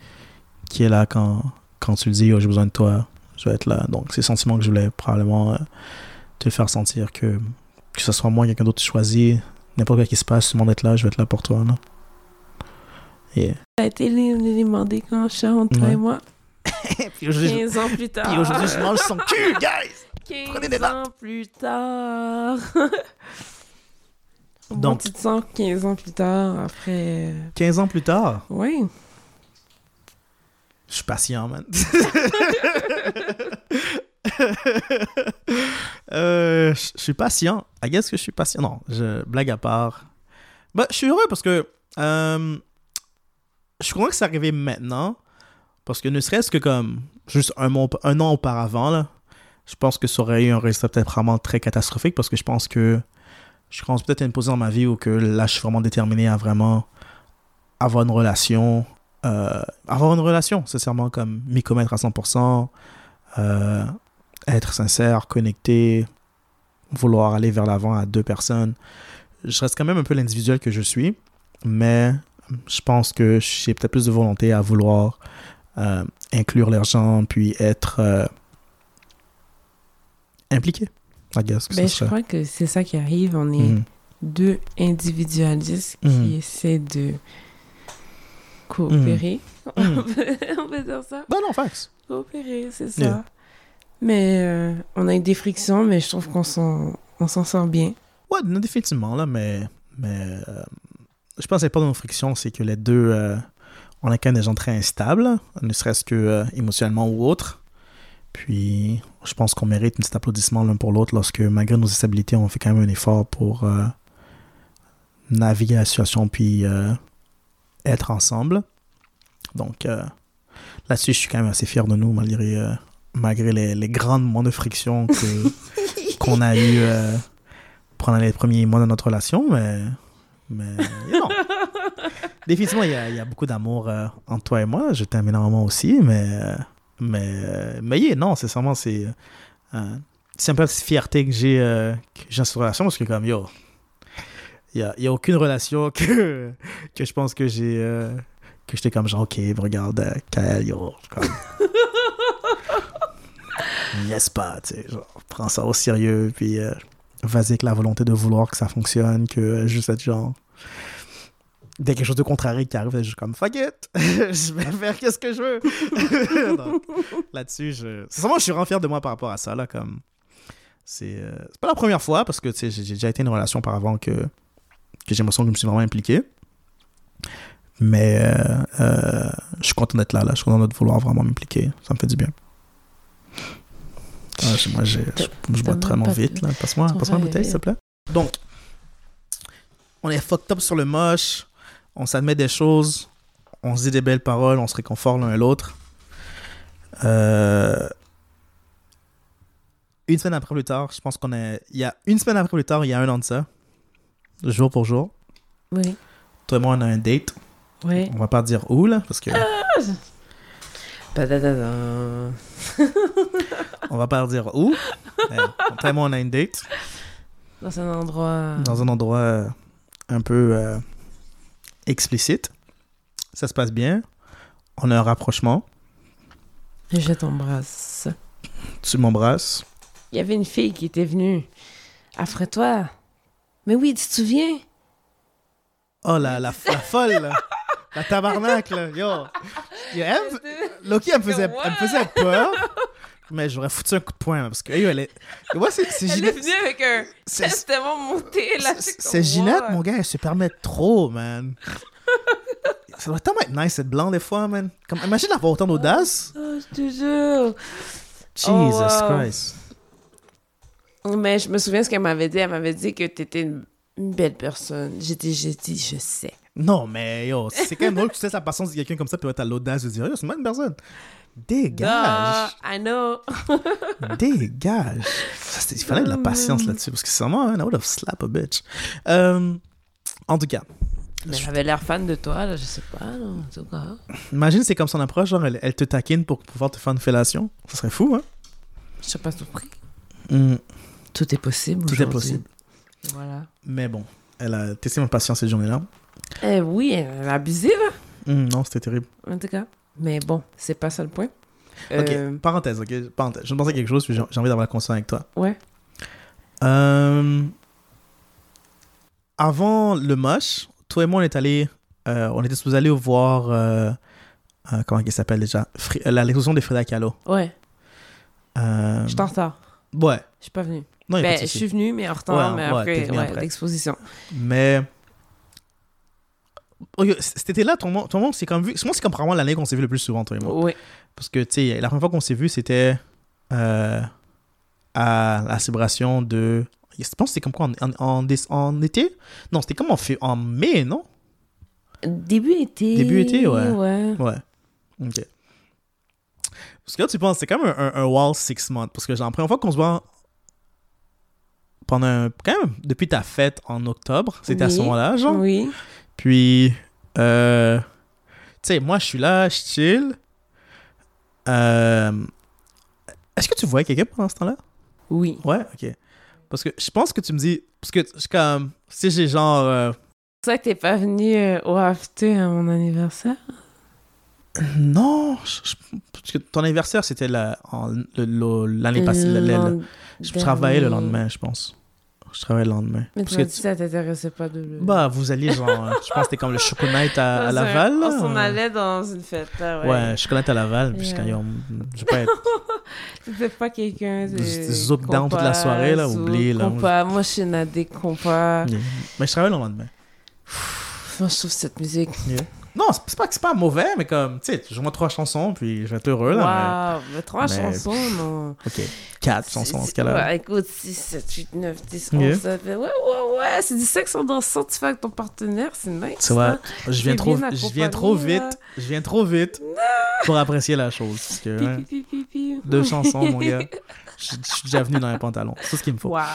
qui est là quand, quand tu le dis, oh, j'ai besoin de toi, je veux être là. Donc, c'est le sentiment que je voulais probablement euh, te faire sentir que, que ce soit moi, quelqu'un d'autre tu choisis. N'importe quoi qui se passe, tout le monde est là, je vais être là pour toi. Là. Yeah. Ça a été demandé quand chante, toi Ouais. et moi. puis aujourd'hui, 15 ans plus tard. puis aujourd'hui, je mange son cul, guys! Prenez des 15 ans plus tard. Donc- tu te sens 15 ans plus tard, après... 15 ans plus tard, Oui. je suis patient, man. Euh, je suis patient. I guess que je suis patient. Non, je blague à part. Bah, je suis heureux parce que euh, je content que c'est arrivé maintenant. Parce que ne serait-ce que comme juste un, mois- un an auparavant, là, je pense que ça aurait eu un résultat peut-être vraiment très catastrophique parce que je pense que je commence peut-être à une position dans ma vie où que là, je suis vraiment déterminé à vraiment avoir une relation. euh, avoir une relation, sincèrement, comme m'y commettre à 100%. euh, être sincère, connecté, vouloir aller vers l'avant à deux personnes. Je reste quand même un peu l'individuel que je suis, mais je pense que j'ai peut-être plus de volonté à vouloir euh, inclure les gens, puis être euh, impliqué. I guess que Ben, je crois que c'est ça qui arrive. On est Mhm. deux individualistes qui Mhm. essaient de coopérer. Mhm. On, peut, on peut dire ça. Ben non, facts. Coopérer, c'est ça. Yeah. Mais euh, on a eu des frictions, mais je trouve qu'on s'en, on s'en sort bien. Ouais, non, définitivement, là, mais, mais euh, je pense que pas dans nos frictions, c'est que les deux, euh, on est quand même des gens très instables, ne serait-ce que émotionnellement ou autre. Puis, je pense qu'on mérite un petit applaudissement l'un pour l'autre lorsque, malgré nos instabilités, on fait quand même un effort pour naviguer la situation puis être ensemble. Donc, là-dessus, je suis quand même assez fier de nous, malgré, malgré les, les grands moments de friction que- qu'on a eu euh, pendant les premiers mois de notre relation, mais. Mais. Non. Définitivement, il y a, il y a beaucoup d'amour euh, entre toi et moi. Je t'aime énormément aussi, mais. euh, Mais. euh, Mais, yeah, non, c'est vraiment. C'est euh, c'est un peu fierté que j'ai que j'ai dans cette relation parce que, comme, yo. Il n'y a, y a aucune relation que, que je pense que j'ai. que j'étais comme genre, ok, regarde, Kael, yo. Comme, Yes pas, tu sais, genre, prends ça au sérieux, puis euh, vas-y avec la volonté de vouloir que ça fonctionne, que euh, juste être genre. Dès quelque chose de contraire qui arrive, juste comme fuck it, je vais faire qu'est-ce que je veux. Là-dessus, je. Je suis vraiment fier de moi par rapport à ça, là, comme. C'est euh, pas la première fois, parce que, tu sais, j'ai j'ai déjà été une relation auparavant que, que j'ai l'impression que je me suis vraiment impliqué. Mais euh, euh, je suis content d'être là, là. Je suis content de vouloir vraiment m'impliquer. Ça me fait du bien. Ah, moi, je, je bois pas vite. Là. Passe-moi ton passe la bouteille, s'il te plaît. Donc, on est fucked up sur le moche. On s'admet des choses. On se dit des belles paroles. On se réconfort l'un et l'autre. Euh, Une semaine après plus tard, je pense qu'on est. Il y a une semaine après plus tard, il y a un an de ça. Jour pour jour. Oui. Toi et moi, on a un date. Oui. On va pas dire où, là, parce que. Padadadam. On va pas dire où. moi, on a une date. Dans un endroit. dans un endroit euh, un peu euh, explicite. Ça se passe bien. On a un rapprochement. Je t'embrasse. Tu m'embrasses. Il y avait une fille qui était venue après toi. Mais oui, tu te souviens? Oh, la, la, la folle. La tabarnak, là. Yo. Yo, elle Loki, elle me faisait, elle me faisait peur. Mais j'aurais foutu un coup de poing, parce que, yo, elle est. Ouais, c'est c'est Elle est Ginette. venue avec un c'est- testament monté là. C'est Ginette, mon gars, elle se permet trop, man. Ça doit tellement être nice, être blanc, des fois, man. Comme, imagine avoir autant d'audace. Oh, je te jure. Jesus Oh, wow. Christ. Mais je me souviens ce qu'elle m'avait dit. Elle m'avait dit que t'étais une, une belle personne. J'ai dit, j'ai dit, je sais. Non, mais yo, c'est quand même drôle que tu sais la patience de quelqu'un comme ça, puis t'as l'audace de dire, yo, c'est une bonne personne. Dégage. Duh, I know. Dégage. Ça, il fallait de la patience man. là-dessus, parce que c'est vraiment, I would have slap a bitch. Euh, en tout cas, Mais j'avais l'air fan de toi, là. Je sais pas, là. En tout cas. imagine c'est comme son approche, genre, elle, elle te taquine pour pouvoir te faire une fellation. Ça serait fou, hein? Je sais pas tout prix. Mm, Tout est possible. tout est possible. Voilà. Mais bon, elle a testé ma patience cette journée-là. Eh oui, elle a abusé, là. Mm, non, c'était terrible. En tout cas. Mais bon, c'est pas ça le point. Ok, Euh, parenthèse, ok? Parenthèse. Je me pensais à quelque chose, puis j'ai envie d'avoir la conscience avec toi. ouais. Euh, avant le moche, toi et moi, on est allé, euh, on était supposé aller voir, euh, euh, comment il s'appelle déjà, Fri- euh, la l'exposition de Frida Kahlo. Ouais, Euh, je suis en retard. ouais, Je suis pas venue. non, Ben, je suis venue, mais en retard, Ouais, mais ouais, après, ouais, après. l'exposition. Mais. Ok, Cet été-là, ton monde, ton c'est comme vu. Moi, c'est comme probablement l'année qu'on s'est vu le plus souvent, toi et moi. Oui. Parce que, tu sais, la première fois qu'on s'est vu, c'était euh, à la célébration de. Je pense que c'était comme quoi en, en, en déce- en été? Non, c'était comme en, en mai, non? Début été. Début été, ouais. Ouais. Ouais. Ok. Parce que là, tu penses, c'est quand même un, un, un wild six months. Parce que, genre, la première fois qu'on se voit pendant. un- quand même, depuis ta fête en octobre, c'était à ce moment-là, genre. Oui. Puis, euh, tu sais, moi, je suis là, je chill. Euh, Est-ce que tu voyais quelqu'un pendant ce temps-là? Oui. Ouais, ok. Parce que je pense que tu me dis. Parce que je suis comme. Si j'ai genre. euh, C'est ça que t'es pas venu euh, au after à mon anniversaire? non, je- je- parce que ton anniversaire, c'était la- l'année passée. je travaillais le lendemain, je pense. Je travaillais le lendemain. Mais tu m'as dit tu- que ça t'intéressait pas de le... Bah, vous alliez genre. euh, je pense que c'était comme le Choconate à, à un- Laval. là. On s'en allait dans une fête, là, ouais. Ouais, Choconate à Laval. Puis Yeah. quand ils ont. Je vais pas être. C'était pas quelqu'un de... Zouk down toute la soirée, là, zouk, oublie, là. Compas. Moi, je suis nadé compas. Mais je travaille le lendemain. Moi, je trouve cette musique... Non, c'est c'est pas que c'est pas mauvais, mais comme, tu sais, joue-moi trois chansons, puis je vais être heureux, là. Waouh, mais trois mais- chansons, non. Ok, quatre chansons dans ce cas-là. Ouais, écoute, 6, 7, 8, 9, 10, Yeah. 11, ça fait... Ouais, ouais, ouais, c'est du sexe en dansant, tu fais avec ton partenaire, c'est nice. Tu vois, hein. je viens, trop, je viens trop vite, là. je viens trop vite pour apprécier la chose. Parce que, Pi, ouais, pi, pi, pi, pi. deux chansons, mon gars, je je suis déjà venu dans les pantalons. C'est ce qu'il me faut. Waouh.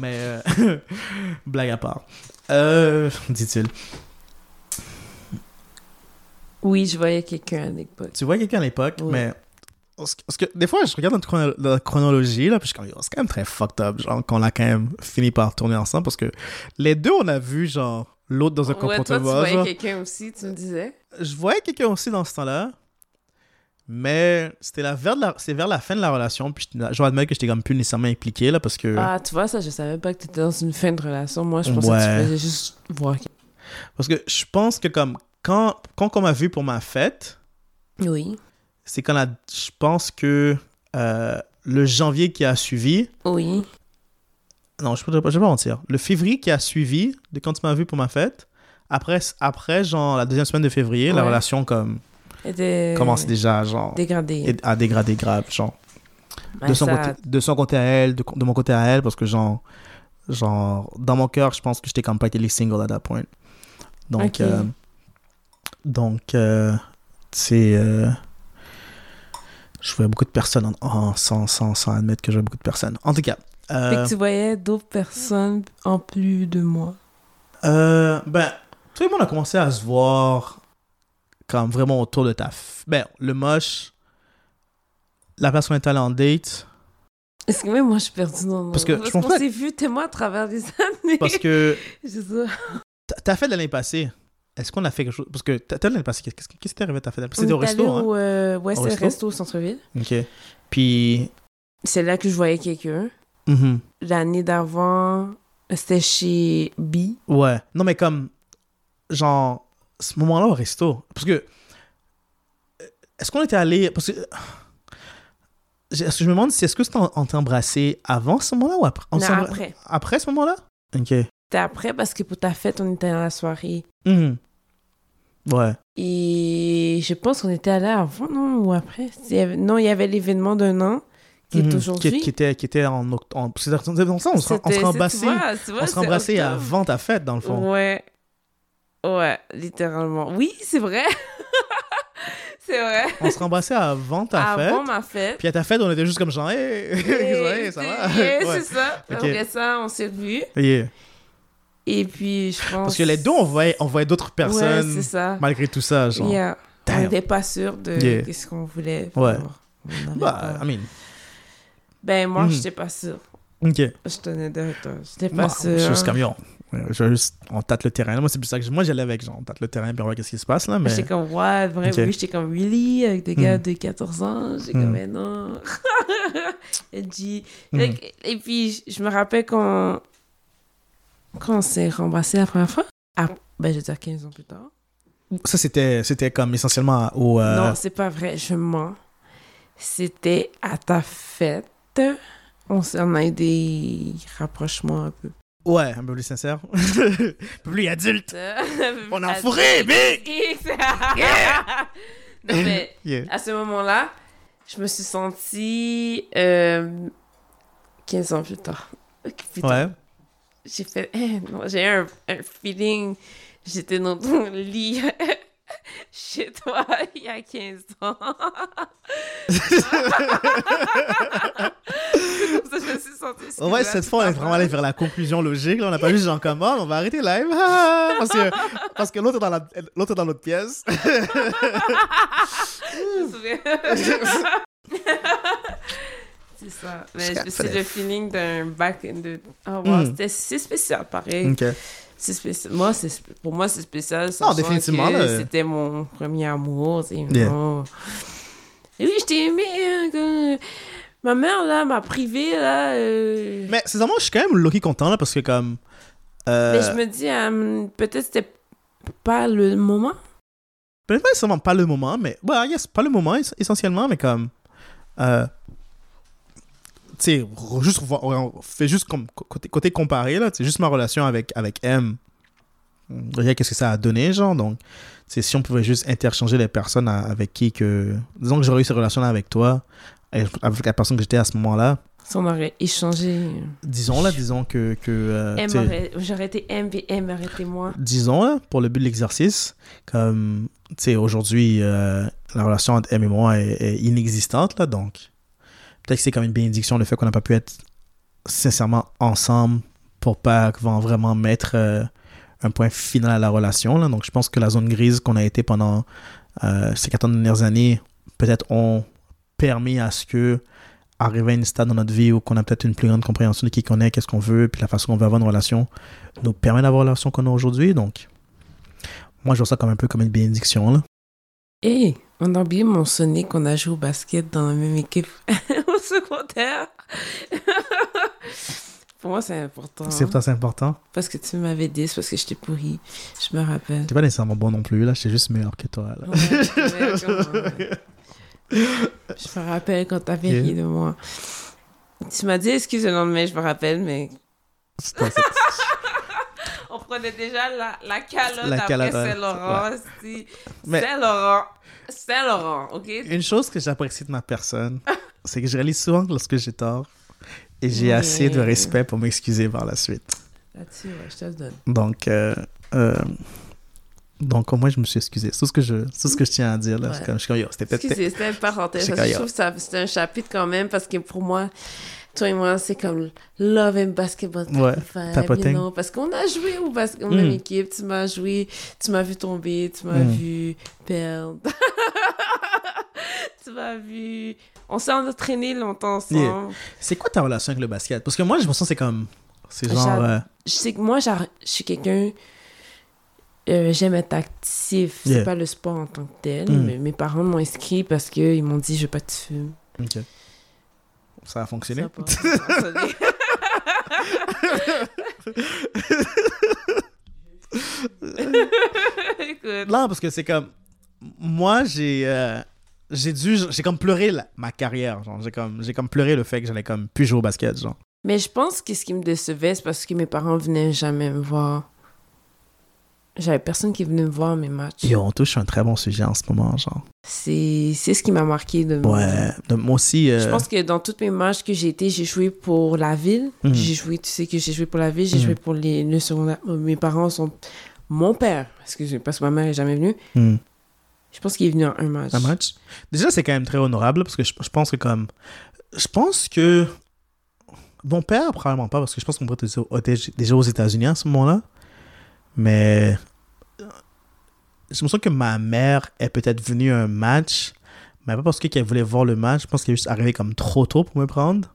Mais, euh, blague à part. Euh, dit-il. Oui, je voyais quelqu'un à l'époque. Tu vois quelqu'un à l'époque, Oui. mais. Parce que, des fois, je regarde notre chrono- la chronologie, là, puis je suis comme, c'est quand même très fucked up, genre, qu'on a quand même fini par tourner ensemble, parce que les deux, on a vu, genre, l'autre dans un Ouais, toi, tu comportement. voyais quelqu'un aussi, tu me disais? Je voyais quelqu'un aussi dans ce temps-là, mais c'était la, vers, la, c'est vers la fin de la relation, puis je dois admettre que j'étais comme plus nécessairement impliqué, là, parce que. Ah, tu vois, ça, je savais pas que t'étais dans une fin de relation. Moi, je pensais Ouais. que tu faisais juste voir. Parce que je pense que, comme, quand, quand on m'a vu pour ma fête, Oui. c'est quand la, je pense que euh, le janvier qui a suivi, Oui. Non, je ne vais pas mentir. Le février qui a suivi, de quand tu m'as vu pour ma fête, après, après genre, la deuxième semaine de février, la relation comme, commence déjà, genre, Dégradé. à dégrader grave, genre. Ben, de, son ça- côté, de son côté à elle, de, de mon côté à elle, parce que, genre, genre dans mon cœur, je pense que j'étais comme pas été single à that point. Donc, euh, donc euh, c'est... euh, je voyais beaucoup de personnes en, en- sans, sans, sans admettre que je voyais beaucoup de personnes. En tout cas... euh, Fait que tu voyais d'autres personnes en plus de moi. Ben, tout le monde a commencé à se voir comme vraiment autour de ta... f- Ben, le moche, la place où on est allé en date, Est-ce que même moi, je suis perdue dans le Parce que je Parce pense qu'on s'est vu, t'es moi, à travers les années. parce que Je sais pas. t- ta fête de l'année passée, est-ce qu'on a fait quelque chose... Parce que ta ta fête de l'année passée, qu'est-ce qui t'est arrivé à ta fête? C'était au resto, hein? au, euh, ouais, Au c'est le resto? au centre-ville. OK. Puis... C'est là que je voyais quelqu'un. mhm, L'année d'avant, c'était chez B. Ouais. Non, mais comme... Genre, ce moment-là au resto, parce que... euh, Est-ce qu'on était allé... Parce que... j'ai- Est-ce que je me demande si est-ce que c'était- on t'est embrassé avant ce moment-là ou après? Non, après. Après ce moment-là? Ok. C'était après parce que pour ta fête, on était dans la soirée. Mhm. Ouais. Et je pense qu'on était allé avant, non? Ou après? Il y avait- Non, il y avait l'événement d'un an qui Mhm. est aujourd'hui. Qui, qui était, qui était en octobre. C'est dans ça, on se rembrassait. On se rembrassait avant ta fête, dans le fond. Ouais. Ouais, littéralement. Oui, c'est vrai. c'est vrai. On se rembrassait avant ta Avant fête. ma fête. Puis à ta fête, on était juste comme genre, hey, hey, ça va? Et Ouais. C'est ça. Après ça, on s'est revus. Yeah. Et puis, je pense... Parce que les deux, on voyait, on voyait d'autres Ouais, personnes c'est ça. malgré tout ça. Genre. Yeah. On n'était pas sûr de Yeah. qu'est-ce qu'on voulait Ouais. Bah, I mean, Ben, moi, Mhm. j'étais pas sûre. ok. Je tenais de toi. J'étais pas sûre. je suis juste yo, je juste, on tâte le terrain. Moi, c'est plus ça que je- moi, j'allais avec, genre, on tâte le terrain, puis on voit qu'est-ce qui se passe, là, mais... J'étais comme, ouais, vrai, Ok. oui. J'étais comme, really? Avec des gars Mhm. de 14 ans? J'étais Mhm. comme, mais non. Mhm. Fait que- Et puis, je me rappelle quand... Quand on s'est rembrassé la première fois? Ah, ben, je veux dire 15 ans plus tard. Ça, c'était, c'était comme essentiellement au. euh, Non, c'est pas vrai, je mens. C'était à ta fête. On, on a eu des rapprochements un peu. Ouais, un peu plus sincère. un peu plus adulte. On a fourré! Non, mais Yeah. à ce moment-là, je me suis sentie euh, 15 ans plus tard. Putain, Ouais. J'ai fait, non, j'ai eu un, un feeling, j'étais dans ton lit chez toi il y a 15 ans. Ça, je me suis sentie Ouais, cette fois, on est vraiment allé vers la conclusion logique. Là, on n'a pas juste genre comme, oh, on va arrêter live. Ah, parce que, parce que l'autre est dans, la, l'autre dans pièce. Je me souviens. C'est ça. Mais Jusqu'à c'est le feeling d'un in the... Oh, wow, Mm. c'était c'est spécial, pareil. C'est spécial. Moi, pour moi, c'est spécial. Non, sachant définitivement. C'était mon premier amour. Yeah. non. Et oui, je t'ai aimé. hein, que- Ma mère, là, m'a privé, là. euh, Mais sincèrement, je suis quand même low-key content là, parce que comme. euh, Mais je me dis, euh, peut-être c'était pas le moment. Peut-être pas nécessairement pas le moment, mais. Ouais, yes, pas le moment ess- essentiellement, mais comme. Euh, sais, juste, on fait juste comme côté, côté comparé, là, c'est juste ma relation avec, avec M. Regarde qu'est-ce que ça a donné, genre. Donc, c'est si on pouvait juste interchanger les personnes à- avec qui que. Disons que j'aurais eu cette relation-là avec toi, avec la personne que j'étais à ce moment-là. Si on aurait échangé. Disons, là, disons que. que euh, J'aurais été M, puis M aurait été moi. disons, là, pour le but de l'exercice, comme, tu sais, aujourd'hui, euh, la relation entre M et moi est, est inexistante, là, donc, peut-être que c'est comme une bénédiction le fait qu'on n'a pas pu être sincèrement ensemble pour pas vraiment, mettre euh, un point final à la relation, là. Donc, je pense que la zone grise qu'on a été pendant euh, ces 14 dernières années, peut-être ont permis à ce que arriver à une stade dans notre vie où qu'on a peut-être une plus grande compréhension de qui qu'on est, qu'est-ce qu'on veut, puis la façon qu'on veut avoir une relation nous permet d'avoir la relation qu'on a aujourd'hui. Donc, moi, je vois ça comme un peu comme une bénédiction. Là. Hé, on a oublié mentionner qu'on a joué au basket dans la même équipe au secondaire. Pour moi, c'est important. C'est pour ça c'est important. Parce que tu m'avais dit, c'est parce que j'étais pourri. Je me rappelle. T'es pas nécessairement bon non plus, là. J'étais juste meilleur que toi. Là. Ouais, Je me rappelle quand t'avais Yeah. ri de moi. Tu m'as dit excuse le lendemain, je me rappelle, mais. On prenait déjà la, la calotte La après calotte, ouais. Saint-Laurent. Saint-Laurent. Saint-Laurent, OK? Une chose que j'apprécie de ma personne, c'est que je réalise souvent que lorsque j'ai tort et j'ai assez de respect pour m'excuser par la suite. Là-dessus, ouais, je te le donne. Donc, euh, euh, donc au moins, je me suis excusé. C'est tout ce que je, tout ce que je tiens à dire. Là. Ouais. Comme- je suis c'était peut-être. Excusez, c'était une parenthèse. Je trouve que c'est un chapitre quand même parce que pour moi, toi et moi, c'est comme love and basketball. Ouais, vibe, tapoting. you know, parce qu'on a joué au basket, en Mm. même équipe. Tu m'as joué, tu m'as vu tomber, tu m'as Mm. vu perdre. tu m'as vu. On s'est entraîné longtemps ensemble. Yeah. C'est quoi ta relation avec le basket? Parce que moi, je me sens que c'est comme. C'est genre. Euh, Je sais que moi, je suis quelqu'un. euh, J'aime être actif. Yeah. C'est pas le sport en tant que tel. Mm. Mais mes parents m'ont inscrit parce qu'ils m'ont dit je veux pas te fumer. ok. Ça a fonctionné? Ça a fonctionné. Non, parce que c'est comme. Moi, j'ai. euh, j'ai dû. J'ai comme pleuré la- ma carrière. Genre, j'ai comme, j'ai comme pleuré le fait que j'allais comme plus jouer au basket. Genre. Mais je pense que ce qui me décevait, c'est parce que mes parents venaient jamais me voir. J'avais personne qui venait me voir mes matchs. Yo, on touche un très bon sujet en ce moment. Genre. C'est ce qui m'a marqué de. Ouais. Donc, moi aussi. euh, Je pense que dans tous mes matchs que j'ai été, j'ai joué pour la ville. Mhm. J'ai joué, tu sais que j'ai joué pour la ville, j'ai Mhm. joué pour les, le secondaire. Mes parents sont. Mon père, excusez, parce que ma mère est jamais venue. hmm, Je pense qu'il est venu en un match. un match? Déjà, c'est quand même très honorable parce que je, je pense que comme. Je pense que. Mon père, probablement pas, parce que je pense qu'on pourrait être était déjà aux États-Unis à ce moment-là. Mais. Je me sens que ma mère est peut-être venue à un match, mais pas parce qu'elle voulait voir le match. Je pense qu'elle est juste arrivée comme trop tôt pour me prendre.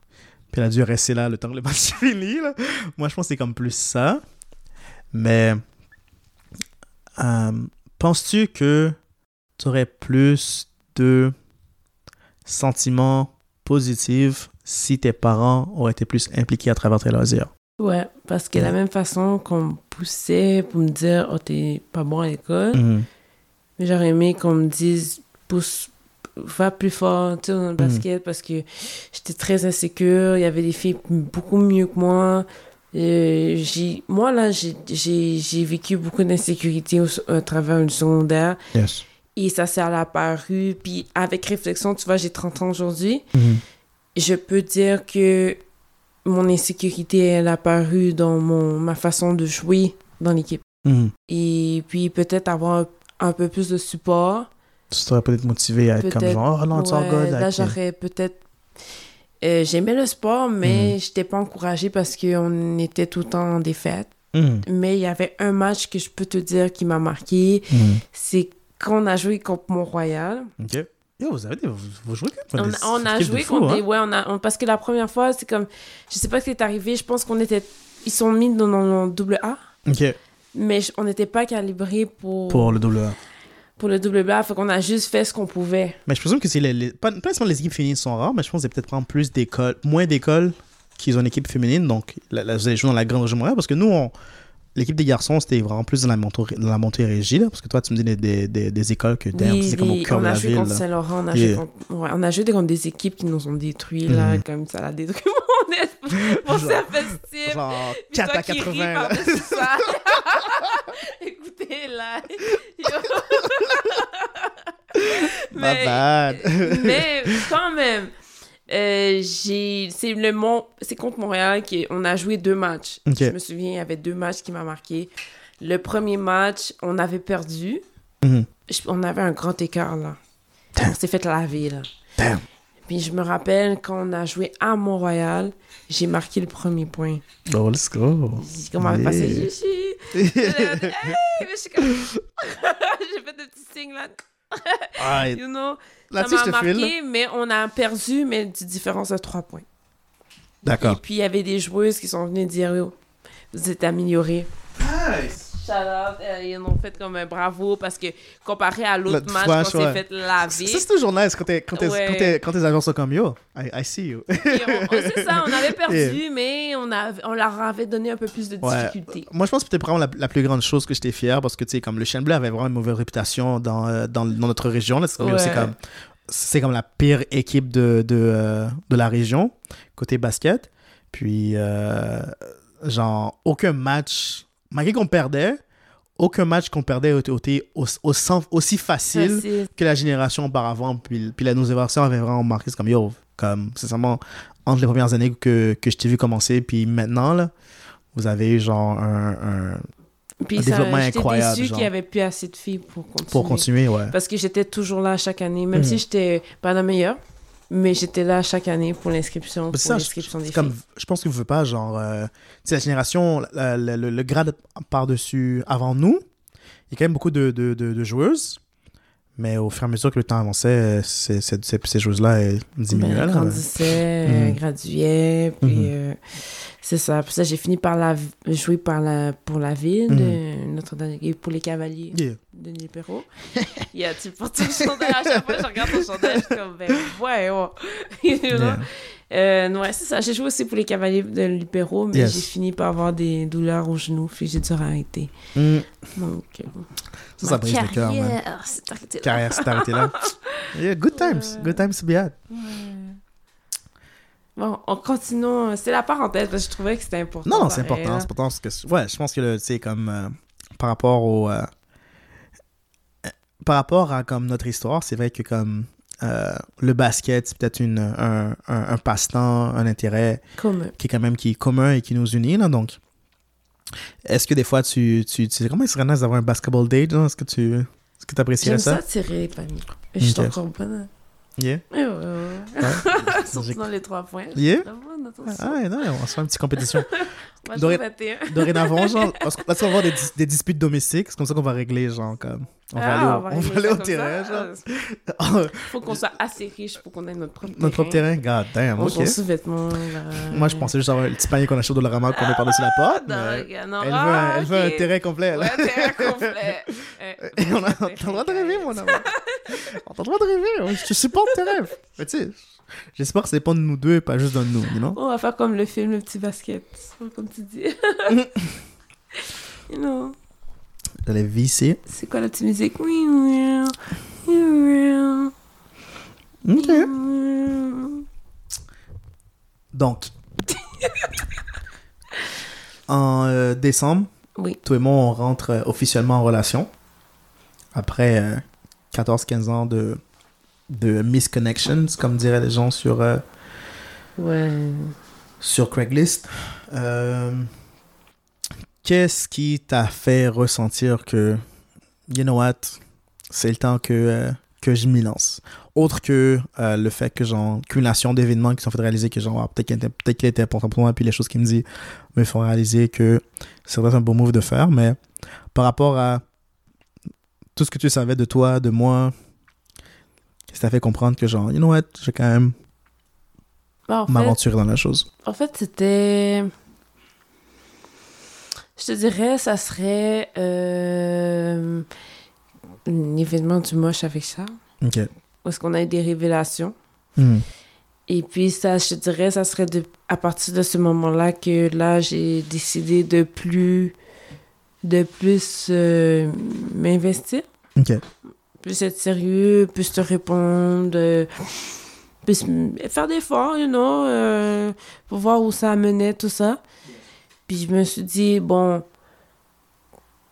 Puis elle a dû rester là le temps que le match finit. Là. Moi, je pense que c'est comme plus ça. Mais. euh, Penses-tu que tu aurais plus de sentiments positifs si tes parents auraient été plus impliqués à travers tes loisirs? Ouais, parce que la Ouais. même façon qu'on me poussait pour me dire, oh, t'es pas bon à l'école, Mhm. mais j'aurais aimé qu'on me dise, pousse, va plus fort, tu sais, dans le basket, parce que j'étais très insécure, il y avait des filles beaucoup mieux que moi. Euh, j'ai, moi, là, j'ai, vécu beaucoup d'insécurité au, à travers une secondaire, Yes. et ça s'est apparu, puis avec réflexion, tu vois, j'ai 30 ans aujourd'hui, Mhm. je peux dire que mon insécurité, elle a apparu dans mon, ma façon de jouer dans l'équipe. Mhm. Et puis peut-être avoir un peu plus de support. Tu t'aurais peut-être motivé à être comme genre, oh non, Ouais, good. là, like, j'aurais peut-être... euh, J'aimais le sport, Mm. mais j'étais pas encouragée parce qu'on était tout le temps en défaite. Mhm. Mais il y avait un match que je peux te dire qui m'a marqué. Mhm. C'est quand on a joué contre Mont-Royal. Ok. Yo, vous avez des, vous, vous jouez quand On, même on a de joué contre hein? des... Ouais, on a, on- parce que la première fois, c'est comme... Je sais pas ce qui est arrivé. Je pense qu'on était... Ils sont mis dans le double A. Ok. Mais je- on n'était pas calibré pour, Pour le double A. pour le double A. Fait qu'on a juste fait ce qu'on pouvait. Mais je présume que c'est les, les- pas, pas nécessairement les équipes féminines sont rares, mais je pense a peut-être prendre plus d'écoles, moins d'écoles qui ont une équipe féminine, donc la, vous allez jouer dans la grande région parce que nous, on, l'équipe des garçons, c'était vraiment plus dans la, dans Montérégie, là, parce que toi, tu me dis des, des, des, des écoles que t'aimes, Oui, c'est comme au cœur on de a la joué ville. contre là. Saint-Laurent. On, a Yeah. joué contre- ouais, on a joué contre des équipes qui nous ont détruits, là, Mhm. comme ça, l'a détruit mon esprit. Mon Genre-. Genre Puis 4 toi à qui ris 80. là. ça. Écoutez, là. My bad. mais quand même, euh, j'ai, c'est le Mont, c'est contre Montréal qu'on a joué deux matchs. Je me souviens, il y avait deux matchs qui m'ont marqué. Le premier match, on avait perdu. Mhm. Je- on avait un grand écart, là. Damn. On s'est fait laver, là. Damn. Puis je me rappelle, quand on a joué à Mont-Royal, j'ai marqué le premier point. Oh, let's go. Comme yeah. passé, j'ai fait des petits signes, là. You know? Ça m'a file. marqué, mais on a perdu, mais d'une différence de trois points. Et D'accord. puis, il y avait des joueuses qui sont venues dire, Yo, vous êtes améliorées. Shout out, euh, ils ont fait comme un bravo parce que comparé à l'autre match qu'on s'est ouais. fait laver, Ça, c'est toujours nice quand, t'es- quand, Ouais. quand, quand tes agents sont comme yo. I, I see you. c'est ça, on avait perdu, mais on, a, on leur avait donné un peu plus de Ouais. difficulté. Moi, je pense que c'était vraiment la, la plus grande chose que j'étais fier parce que, tu sais, comme le Chien Bleu avait vraiment une mauvaise réputation dans, euh, dans, dans notre région. C'est comme, c'est comme la pire équipe de, de, euh, de la région, côté basket. Puis, euh, genre, aucun match, malgré qu'on perdait, aucun match qu'on perdait était aussi, facile Facile. que la génération auparavant. Puis, puis la nos versions avaient vraiment marqué. C'est comme, yo, comme, sincèrement, entre les premières années que, que je t'ai vu commencer, puis maintenant, là, vous avez eu genre un, un- Puis Un ça, développement incroyable, déçue qu'il n'y avait plus assez de filles pour continuer. pour continuer, ouais. Parce que j'étais toujours là chaque année, même Mhm. si j'étais pas la meilleure, mais j'étais là chaque année pour l'inscription, pour l'inscription des filles. comme, je pense que vous ne pas, genre, euh, la génération, le, le grade par-dessus avant nous, il y a quand même beaucoup de, de, de, de joueuses, mais au fur et à mesure que le temps avançait, ces, ces, ces, ces elles diminuaient. Ben, euh, Mhm. graduait, puis Mhm. euh, c'est ça. Puis ça, j'ai fini par la, jouer par la, pour la ville de Notre-Dame et pour les Cavaliers Yeah. de Nipéro. Il y a tu portes ton chandail à chaque fois, je regarde ton chandail, je suis comme, ben ouais, ouais. Yeah. Euh, ouais, c'est ça. J'ai joué aussi pour les Cavaliers de Libéraux, mais Yes. j'ai fini par avoir des douleurs aux genoux, puis j'ai dû arrêter. Mm. Donc, euh, Ça, ça brise le cœur, man. carrière s'est arrêtée là. Yeah, good times. Good times to be had. Ouais. Bon, on continue. C'est la parenthèse parce que je trouvais que c'était important. Non, non, c'est important. C'est important parce que, ouais, je pense que, tu sais, comme, euh, par rapport au. euh, par rapport à, comme, notre histoire, c'est vrai que, comme, euh, le basket, c'est peut-être une, un, un, un passe-temps, un intérêt Comme qui est quand même qui est commun et qui nous unit, là, donc. Est-ce que des fois, tu. tu, tu comment il serait nice d'avoir un basketball date? Est-ce que tu. Est-ce que apprécierais J'aime ça? ça tirer les paniers. Je suis Ok. encore bonne. Yeah. Ouais, ouais, ouais. Surtout dans les trois points. Yeah? Bonne. Ah, ouais, non, on se faire une petite compétition. Moi, Doré- j'en 21. Dorénavant, genre, parce tu vas avoir des, dis- des disputes domestiques, c'est comme ça qu'on va régler, genre, comme. On va Ah, aller au, on va aller terrain, ça. genre. Faut qu'on soit assez riche pour qu'on ait notre propre Notre propre terrain, god damn, On ok. sous-vêtements. là. Moi, je pensais juste avoir le petit panier qu'on achète au Dollarama qu'on met par-dessus la porte. Ah, non. Elle, veut, Ah, un, elle veut un ok. terrain complet, là. Ouais, terrain complet. Euh, Et on a, on a le droit de rêver, mon amour. On a le droit de rêver. Je te supporte tes rêves. Mais tu sais, J'espère que ça dépend de nous deux et pas juste d'un de nous, you know? On va faire comme le film Le Petit Basket, comme tu dis. you know, J'allais visser. c'est quoi la petite musique? Oui, oui, oui, Ok. oui. Donc, en euh, décembre, Oui. toi et moi, on rentre euh, officiellement en relation. Après euh, 14-15 ans de, de misconnections, comme diraient les gens sur, euh, Ouais. sur Craigslist. Euh, Qu'est-ce qui t'a fait ressentir que, you know what, c'est le temps que, euh, que je m'y lance? Autre que le fait que, genre, cumulation d'événements qui sont fait réaliser que, genre, ah, peut-être qu'il était, peut était important pour moi, puis les choses qu'il me dit me font réaliser que c'est un bon move de faire, mais par rapport à tout ce que tu savais de toi, de moi, t'a fait comprendre que, genre, you know what, je vais quand même Bah, m'aventurer dans la chose? En fait, c'était. Je te dirais, ça serait euh, un événement du moche avec ça. Ok. Où est-ce qu'on a eu des révélations. Hmm. Et puis, ça, je te dirais, ça serait de, à partir de ce moment-là que là, j'ai décidé de plus. de plus euh, m'investir. Ok. Plus être sérieux, plus te répondre, euh, m- faire d'efforts, you know, euh, pour voir où ça menait, tout ça. Puis je me suis dit, bon,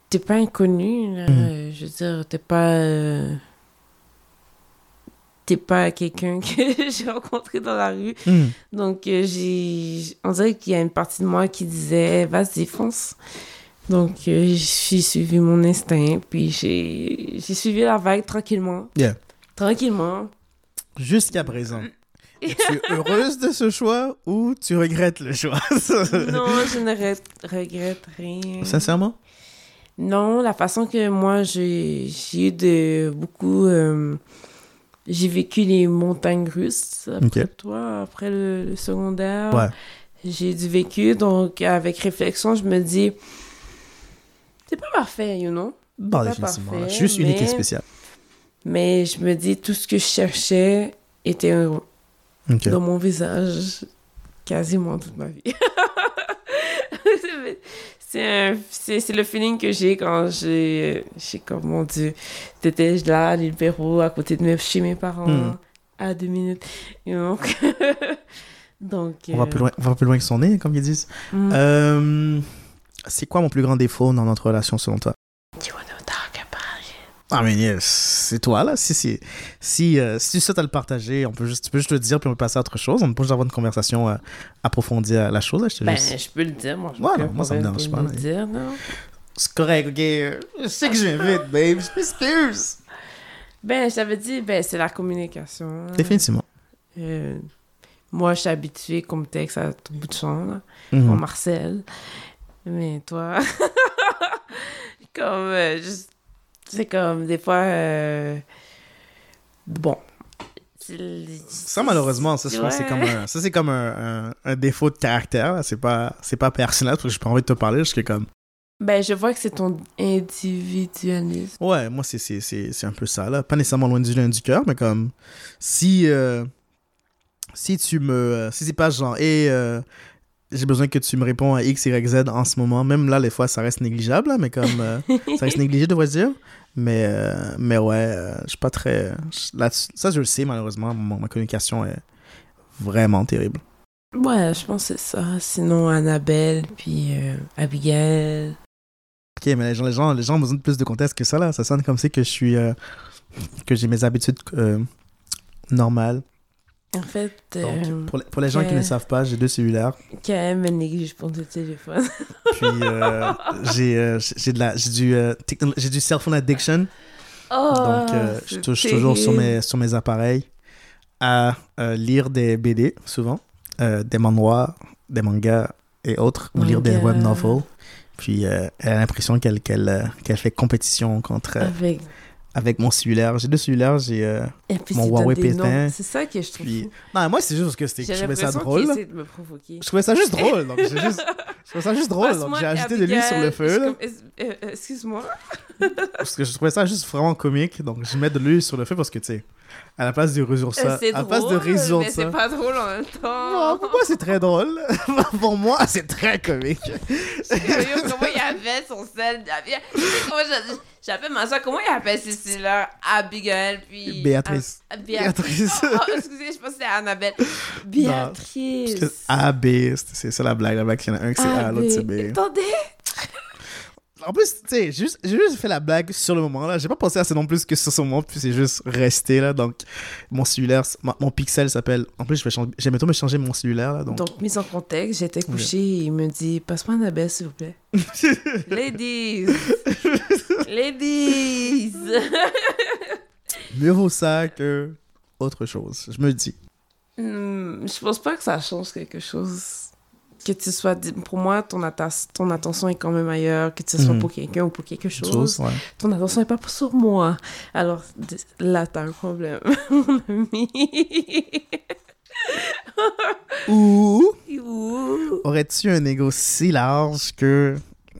t'es pas inconnu, là, Mhm. euh, je veux dire, t'es pas... euh, t'es pas quelqu'un que j'ai rencontré dans la rue. Hmm. Donc, j'ai... On dirait qu'il y a une partie de moi qui disait, vas-y, fonce. Donc, euh, j'ai suivi mon instinct, puis j'ai suivi la vague tranquillement. Yeah. Tranquillement. Jusqu'à présent. Es-tu heureuse de ce choix ou tu regrettes le choix? non, je ne re- regrette rien. Sincèrement? Non, la façon que moi, j'ai eu de beaucoup... euh, j'ai vécu les montagnes russes après Ok. toi, après le, le secondaire. Ouais. J'ai du vécu, donc avec réflexion, je me dis, c'est pas parfait, you know? Non, pas définitivement. parfait, Juste unique et mais- spécial. Mais je me dis, tout ce que je cherchais était un- Ok. dans mon visage quasiment toute ma vie. c'est le feeling que j'ai quand j'ai comme mon dieu t'étais là à Perrault à côté de mes, chez mes parents Hmm. à deux minutes donc donc On va euh, plus loin, on va plus loin que son nez, comme ils disent. Euh, c'est quoi mon plus grand défaut dans notre relation selon toi? You wanna talk about it? Ah, mais yes, c'est toi, là. Si, si, si, euh, si tu souhaites à le partager, on peut juste, tu peux juste le dire, puis on peut passer à autre chose. On peut juste avoir une conversation euh, approfondie à la chose. Là, je ben juste- je peux le dire moi je Ouais, non, moi, ça me pas dérange le pas, là. dire non C'est correct, ok? Je sais que j'invite, babe. Je m'excuse. ben j'avais dit ben c'est la communication hein. Définitivement. Euh, moi, je suis habituée qu'on me texte à tout bout de champ, là. Mhm. On Marcel. Mais toi, comme, euh, juste- c'est comme, des fois, euh, bon. Ça, malheureusement, ça, je pense que c'est comme un, ça, c'est comme un, un, un défaut de caractère. C'est pas, c'est pas personnel, parce que j'ai pas envie de te parler. Je suis comme, Ben, je vois que c'est ton individualisme. ouais, moi, c'est, c'est, c'est, c'est un peu ça, là. Pas nécessairement loin du, loin du cœur, mais comme, si, euh, si tu me, si c'est pas genre, et j'ai besoin que tu me réponds à X, Y, Z en ce moment, même là, les fois, ça reste négligeable, là, mais comme, euh, ça reste négligé, devrais-je dire. Mais, euh, mais ouais, euh, je suis pas très. ça, je le sais, malheureusement. mon- ma communication est vraiment terrible. Ouais, je pense que c'est ça. Sinon, Annabelle, puis euh, Abigail. Ok, mais les gens, les, gens, les gens ont besoin de plus de contexte que ça, là. Ça sonne comme si que je suis. que j'ai mes habitudes normales. En fait, Donc, euh, pour, les, pour les gens qui ne savent pas, j'ai deux cellulaires. Kaem me néglige pour le téléphone. Puis, euh, j'ai euh, j'ai de la- j'ai du, euh, j'ai du cell phone addiction. Oh, Donc, je touche toujours sur mes, sur mes appareils à lire des BD, souvent, des manhwas, des mangas et autres, ou lire des web novels. Puis, elle a l'impression qu'elle euh, qu'elle fait compétition contre, Avec avec mon cellulaire. J'ai deux cellulaires, j'ai euh, Mon Huawei des noms. P20, C'est ça que je trouve puis non, moi c'est juste parce que je trouvais ça drôle. de me provoquer. Je trouvais ça juste drôle, donc j'ai juste je trouvais ça juste drôle, donc j'ai ajouté de l'huile sur le feu euh, Excuse-moi. parce que je trouvais ça juste vraiment comique, donc je mets de l'huile sur le feu parce que tu sais, à la place de résoudre ça, Euh, C'est à la place de résoudre mais ça. c'est pas drôle en même Non, temps. pour moi c'est très drôle. pour moi c'est très comique. Comment appelle son sel J'appelle ma soeur, comment il appelle Cécile-là? Abigail, puis... Béatrice. Ah, Béatrice. Béatrice. Oh, excusez, je pensais à Annabelle. Béatrice. Parce que A, B, c'est- ça la blague, la blague, il y en a un qui c'est A, l'autre c'est B. Attendez. En plus, tu sais, j'ai juste, fait la blague sur le moment là. J'ai pas pensé à ça non plus que sur ce moment, puis c'est juste resté là. Donc, mon cellulaire, mon, mon pixel s'appelle. En plus, je vais changer, j'ai bientôt me changer mon cellulaire là. Donc, Donc, mise en contexte, j'étais couchée et il me dit Passe-moi Annabelle, s'il vous plaît. Ladies Ladies mieux vaut ça que autre chose. Je me dis. Hmm, Je pense pas que ça change quelque chose. Que tu sois. Pour moi, ton, ton attention est quand même ailleurs, que ce soit Mhm. pour quelqu'un ou pour quelque chose. Chose, ouais. Ton attention n'est pas sur moi. Alors, là, t'as un problème, mon ami. Ou Ouh. aurais-tu un ego si large que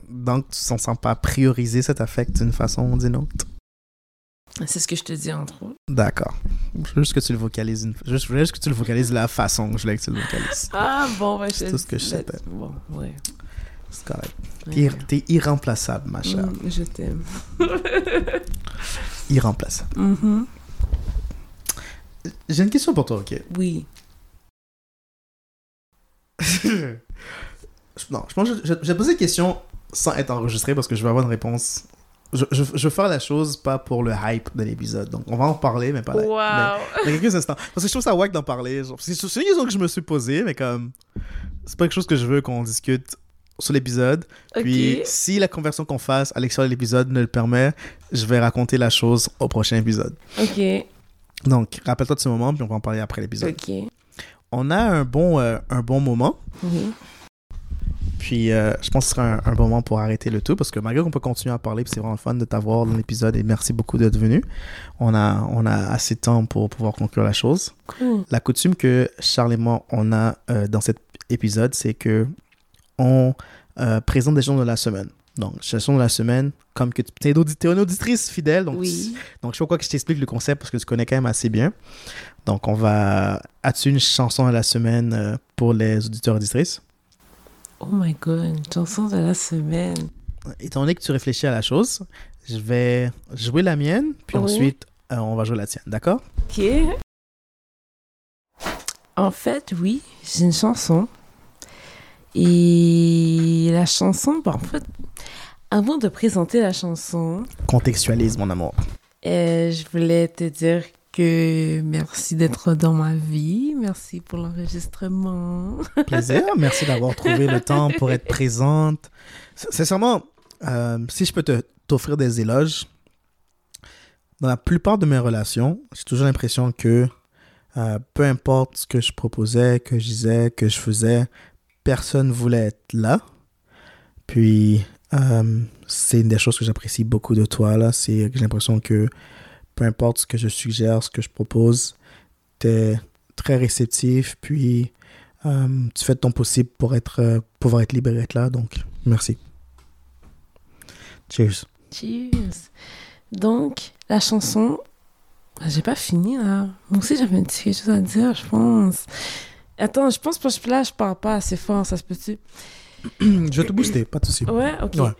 donc tu ne sens pas prioriser, ça t'affecte d'une façon ou d'une autre? C'est ce que je te dis, entre autres. D'accord. Je veux juste que tu le vocalises une... juste, je voulais juste que tu le vocalises la façon que je voulais que tu le vocalises. Ah, bon, je C'est tout ce que je sais. Bon, ouais. C'est correct. T'es irremplaçable, ma chère. Mm, je t'aime. Irremplaçable. Mhm. J'ai une question pour toi, ok? Oui. Non, je pense que je, je, je vais poser une question sans être enregistré parce que je vais avoir une réponse. Je, je, je veux faire la chose pas pour le hype de l'épisode. Donc, on va en parler, mais pas là. Wow. Dans quelques instants. Parce que je trouve ça wack d'en parler. C'est une question que je me suis posée, mais comme. C'est pas quelque chose que je veux qu'on discute sur l'épisode. Puis, si la conversion qu'on fasse à l'extérieur de l'épisode ne le permet, je vais raconter la chose au prochain épisode. Ok. Donc, rappelle-toi de ce moment, puis on va en parler après l'épisode. Ok. On a un bon, euh, un bon moment. Oui. Puis euh, je pense que ce sera un, un bon moment pour arrêter le tout parce que malgré qu'on peut continuer à parler, c'est vraiment fun de t'avoir dans l'épisode et merci beaucoup d'être venu. On a, on a assez de temps pour pouvoir conclure la chose. Cool. La coutume que Charles et moi on a euh, dans cet épisode, c'est que on euh, présente des gens de la semaine. Donc, chanson de la semaine, comme que tu es, une auditrice fidèle, donc, Oui. donc je quoi que je t'explique le concept parce que tu connais quand même assez bien. Donc, on va. As-tu une chanson de la semaine pour les auditeurs et auditrices? Oh my god, une chanson de la semaine. étant donné que tu réfléchis à la chose, je vais jouer la mienne, puis Oui. ensuite, euh, on va jouer la tienne, d'accord? Ok. En fait, oui, j'ai une chanson. Et la chanson, bah, en fait, avant de présenter la chanson, Contextualise, mon amour. euh, je voulais te dire que merci d'être dans ma vie. Merci pour l'enregistrement. Plaisir. Merci d'avoir trouvé le temps pour être présente. Sincèrement, euh, si je peux t'offrir des éloges, dans la plupart de mes relations, j'ai toujours l'impression que euh, peu importe ce que je proposais, que je disais, que je faisais, personne voulait être là. Puis, euh, c'est une des choses que j'apprécie beaucoup de toi, là. C'est que j'ai l'impression que peu importe ce que je suggère, ce que je propose, t'es très réceptif, puis euh, tu fais de ton possible pour être, euh, pouvoir être libre et être là. Donc, merci. Cheers. Cheers. Donc, la chanson, ah, j'ai pas fini là. Moi aussi, j'avais petite chose à dire, je pense. Attends, je pense que là, je parle pas assez fort, ça se peut-tu? Je vais te booster, pas de souci. Ouais, ok. Ouais.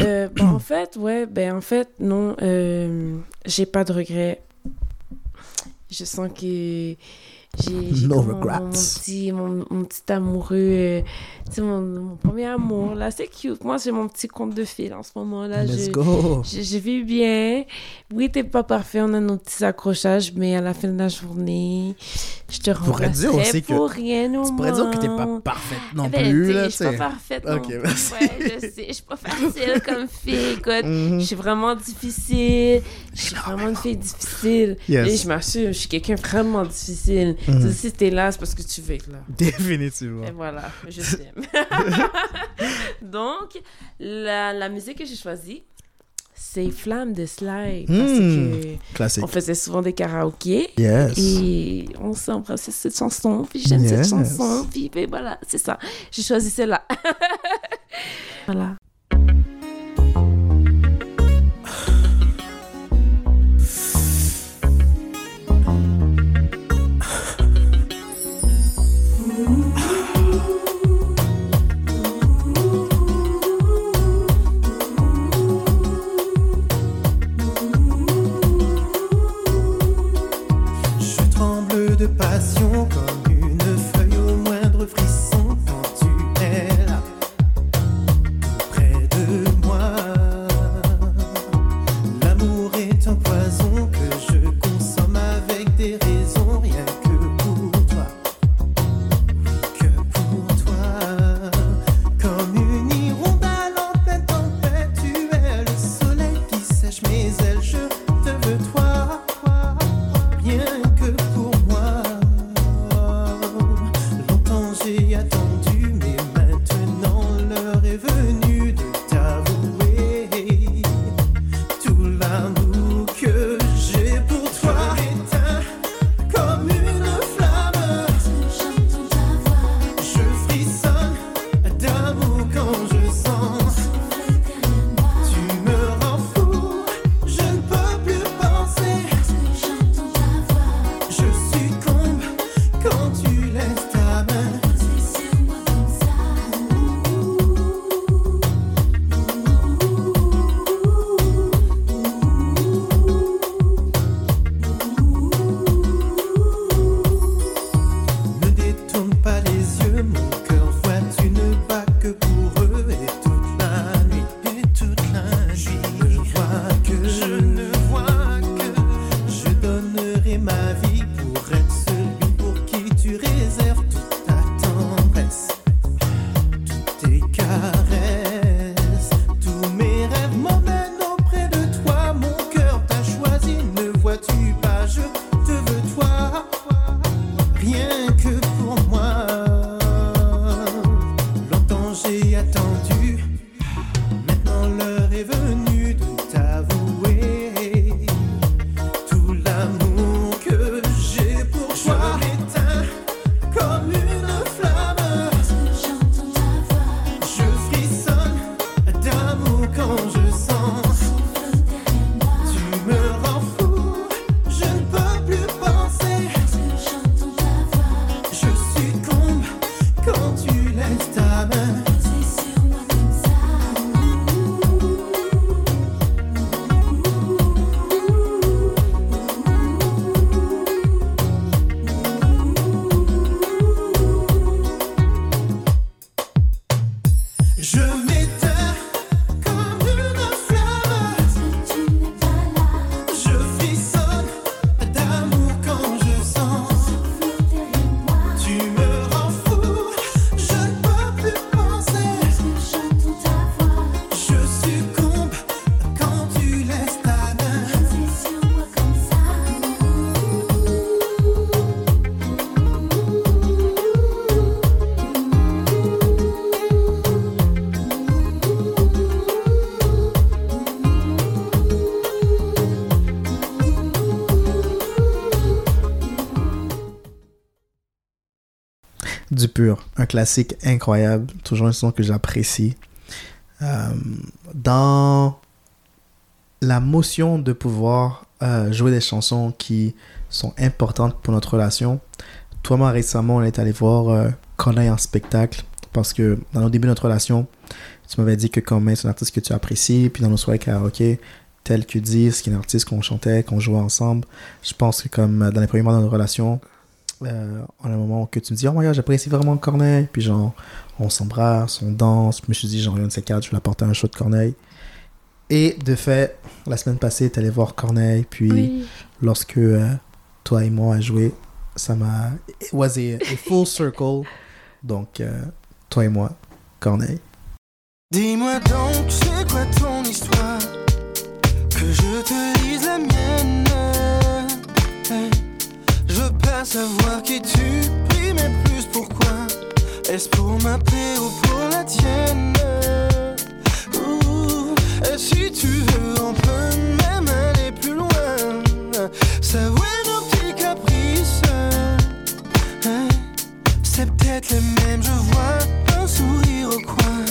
Euh, bon, en fait, ouais, ben en fait, non, euh, j'ai pas de regrets. Je sens que j'ai No mon- regrets. Mon, petit, mon, mon petit amoureux, euh, mon, mon premier amour, là, c'est cute. Moi, j'ai mon petit conte de fil en ce moment, là. Let's je, go. je, je vis bien. Oui, t'es pas parfait, on a nos petits accrochages, mais à la fin de la journée, je te dire remplacerai aussi que- pour rien au Tu pourrais dire que t'es pas monde. parfaite non Eh ben, plus, là, Je suis pas parfaite non Ok, plus. merci. Ouais, je sais, je suis pas facile comme fille. Écoute, Mhm. je suis vraiment difficile. Je suis vraiment une fille difficile. Yes. Et je m'assure, je suis quelqu'un vraiment difficile. Tu sais, Si t'es là, c'est parce que tu veux être là. Définitivement. Et voilà, je t'aime. Donc, la, la musique que j'ai choisie, c'est Flamme de Slide. Parce Hmm. que Classique. on faisait souvent des karaokés. Yes. Et on s'embrassait cette chanson, puis j'aime Yes. cette chanson, puis voilà, c'est ça. J'ai choisi celle-là. voilà. Passion Du pur, un classique incroyable, toujours une chanson que j'apprécie. Euh, dans la motion de pouvoir euh, jouer des chansons qui sont importantes pour notre relation, toi, moi, récemment, on est allé voir euh, en spectacle parce que dans le début de notre relation, tu m'avais dit que Corneille, c'est un artiste que tu apprécies, puis dans nos soirées karaoké, tel que disent, qui est un artiste qu'on chantait, qu'on jouait ensemble, je pense que comme euh, dans les premiers mois de notre relation, euh, en un moment que tu me dis, oh my god, j'apprécie vraiment Corneille. Puis genre, on s'embrasse, on danse. Je me suis dit, genre, une de ces quatre, je vais apporter un show de Corneille. Et de fait, la semaine passée, t'es allé voir Corneille. Puis Oui. lorsque euh, toi et moi a joué, ça m'a. It was a, a full circle. Donc, euh, toi et moi, Corneille. Dis-moi donc, c'est quoi ton histoire? Que je te lise la mienne. Hey, savoir qui tu pries, mais plus pourquoi? Est-ce pour ma paix ou pour la tienne? Ouh. Et si tu veux, on peut même aller plus loin. Savoir nos petits caprices. Hein? C'est peut-être les mêmes, je vois un sourire au coin.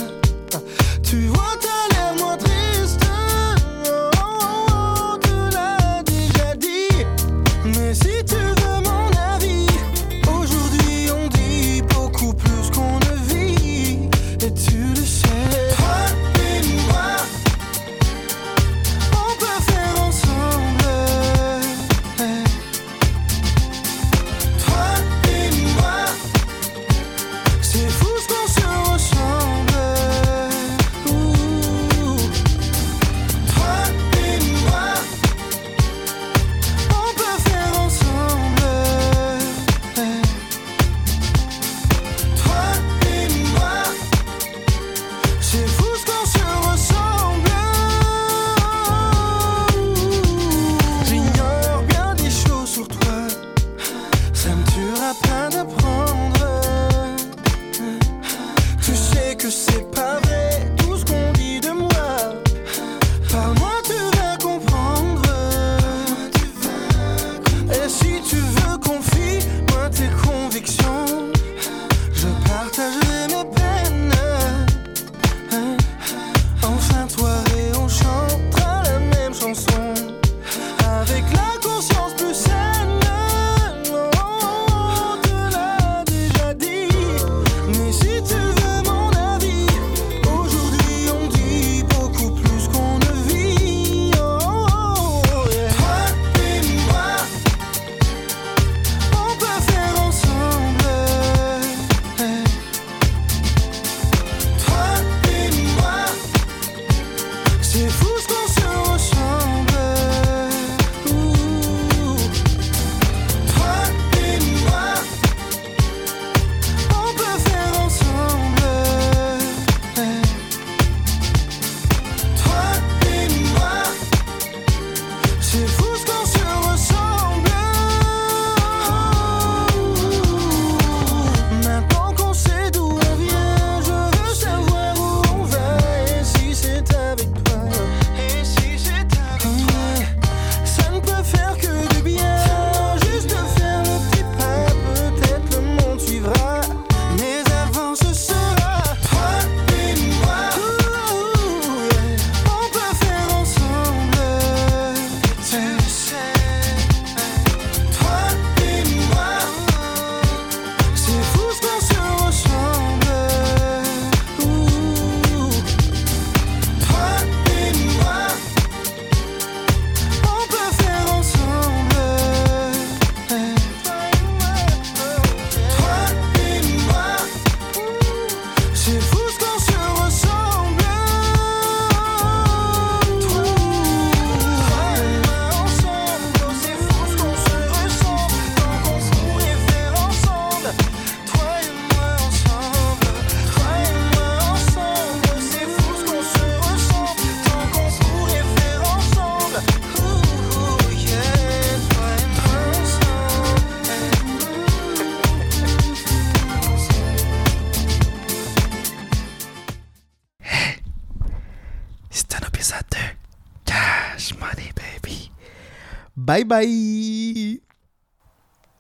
Bye bye!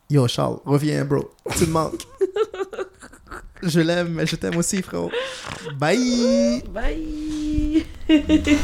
Yo, Charles, reviens, bro. Tu me manques. je l'aime, mais je t'aime aussi, frérot. Bye! Bye!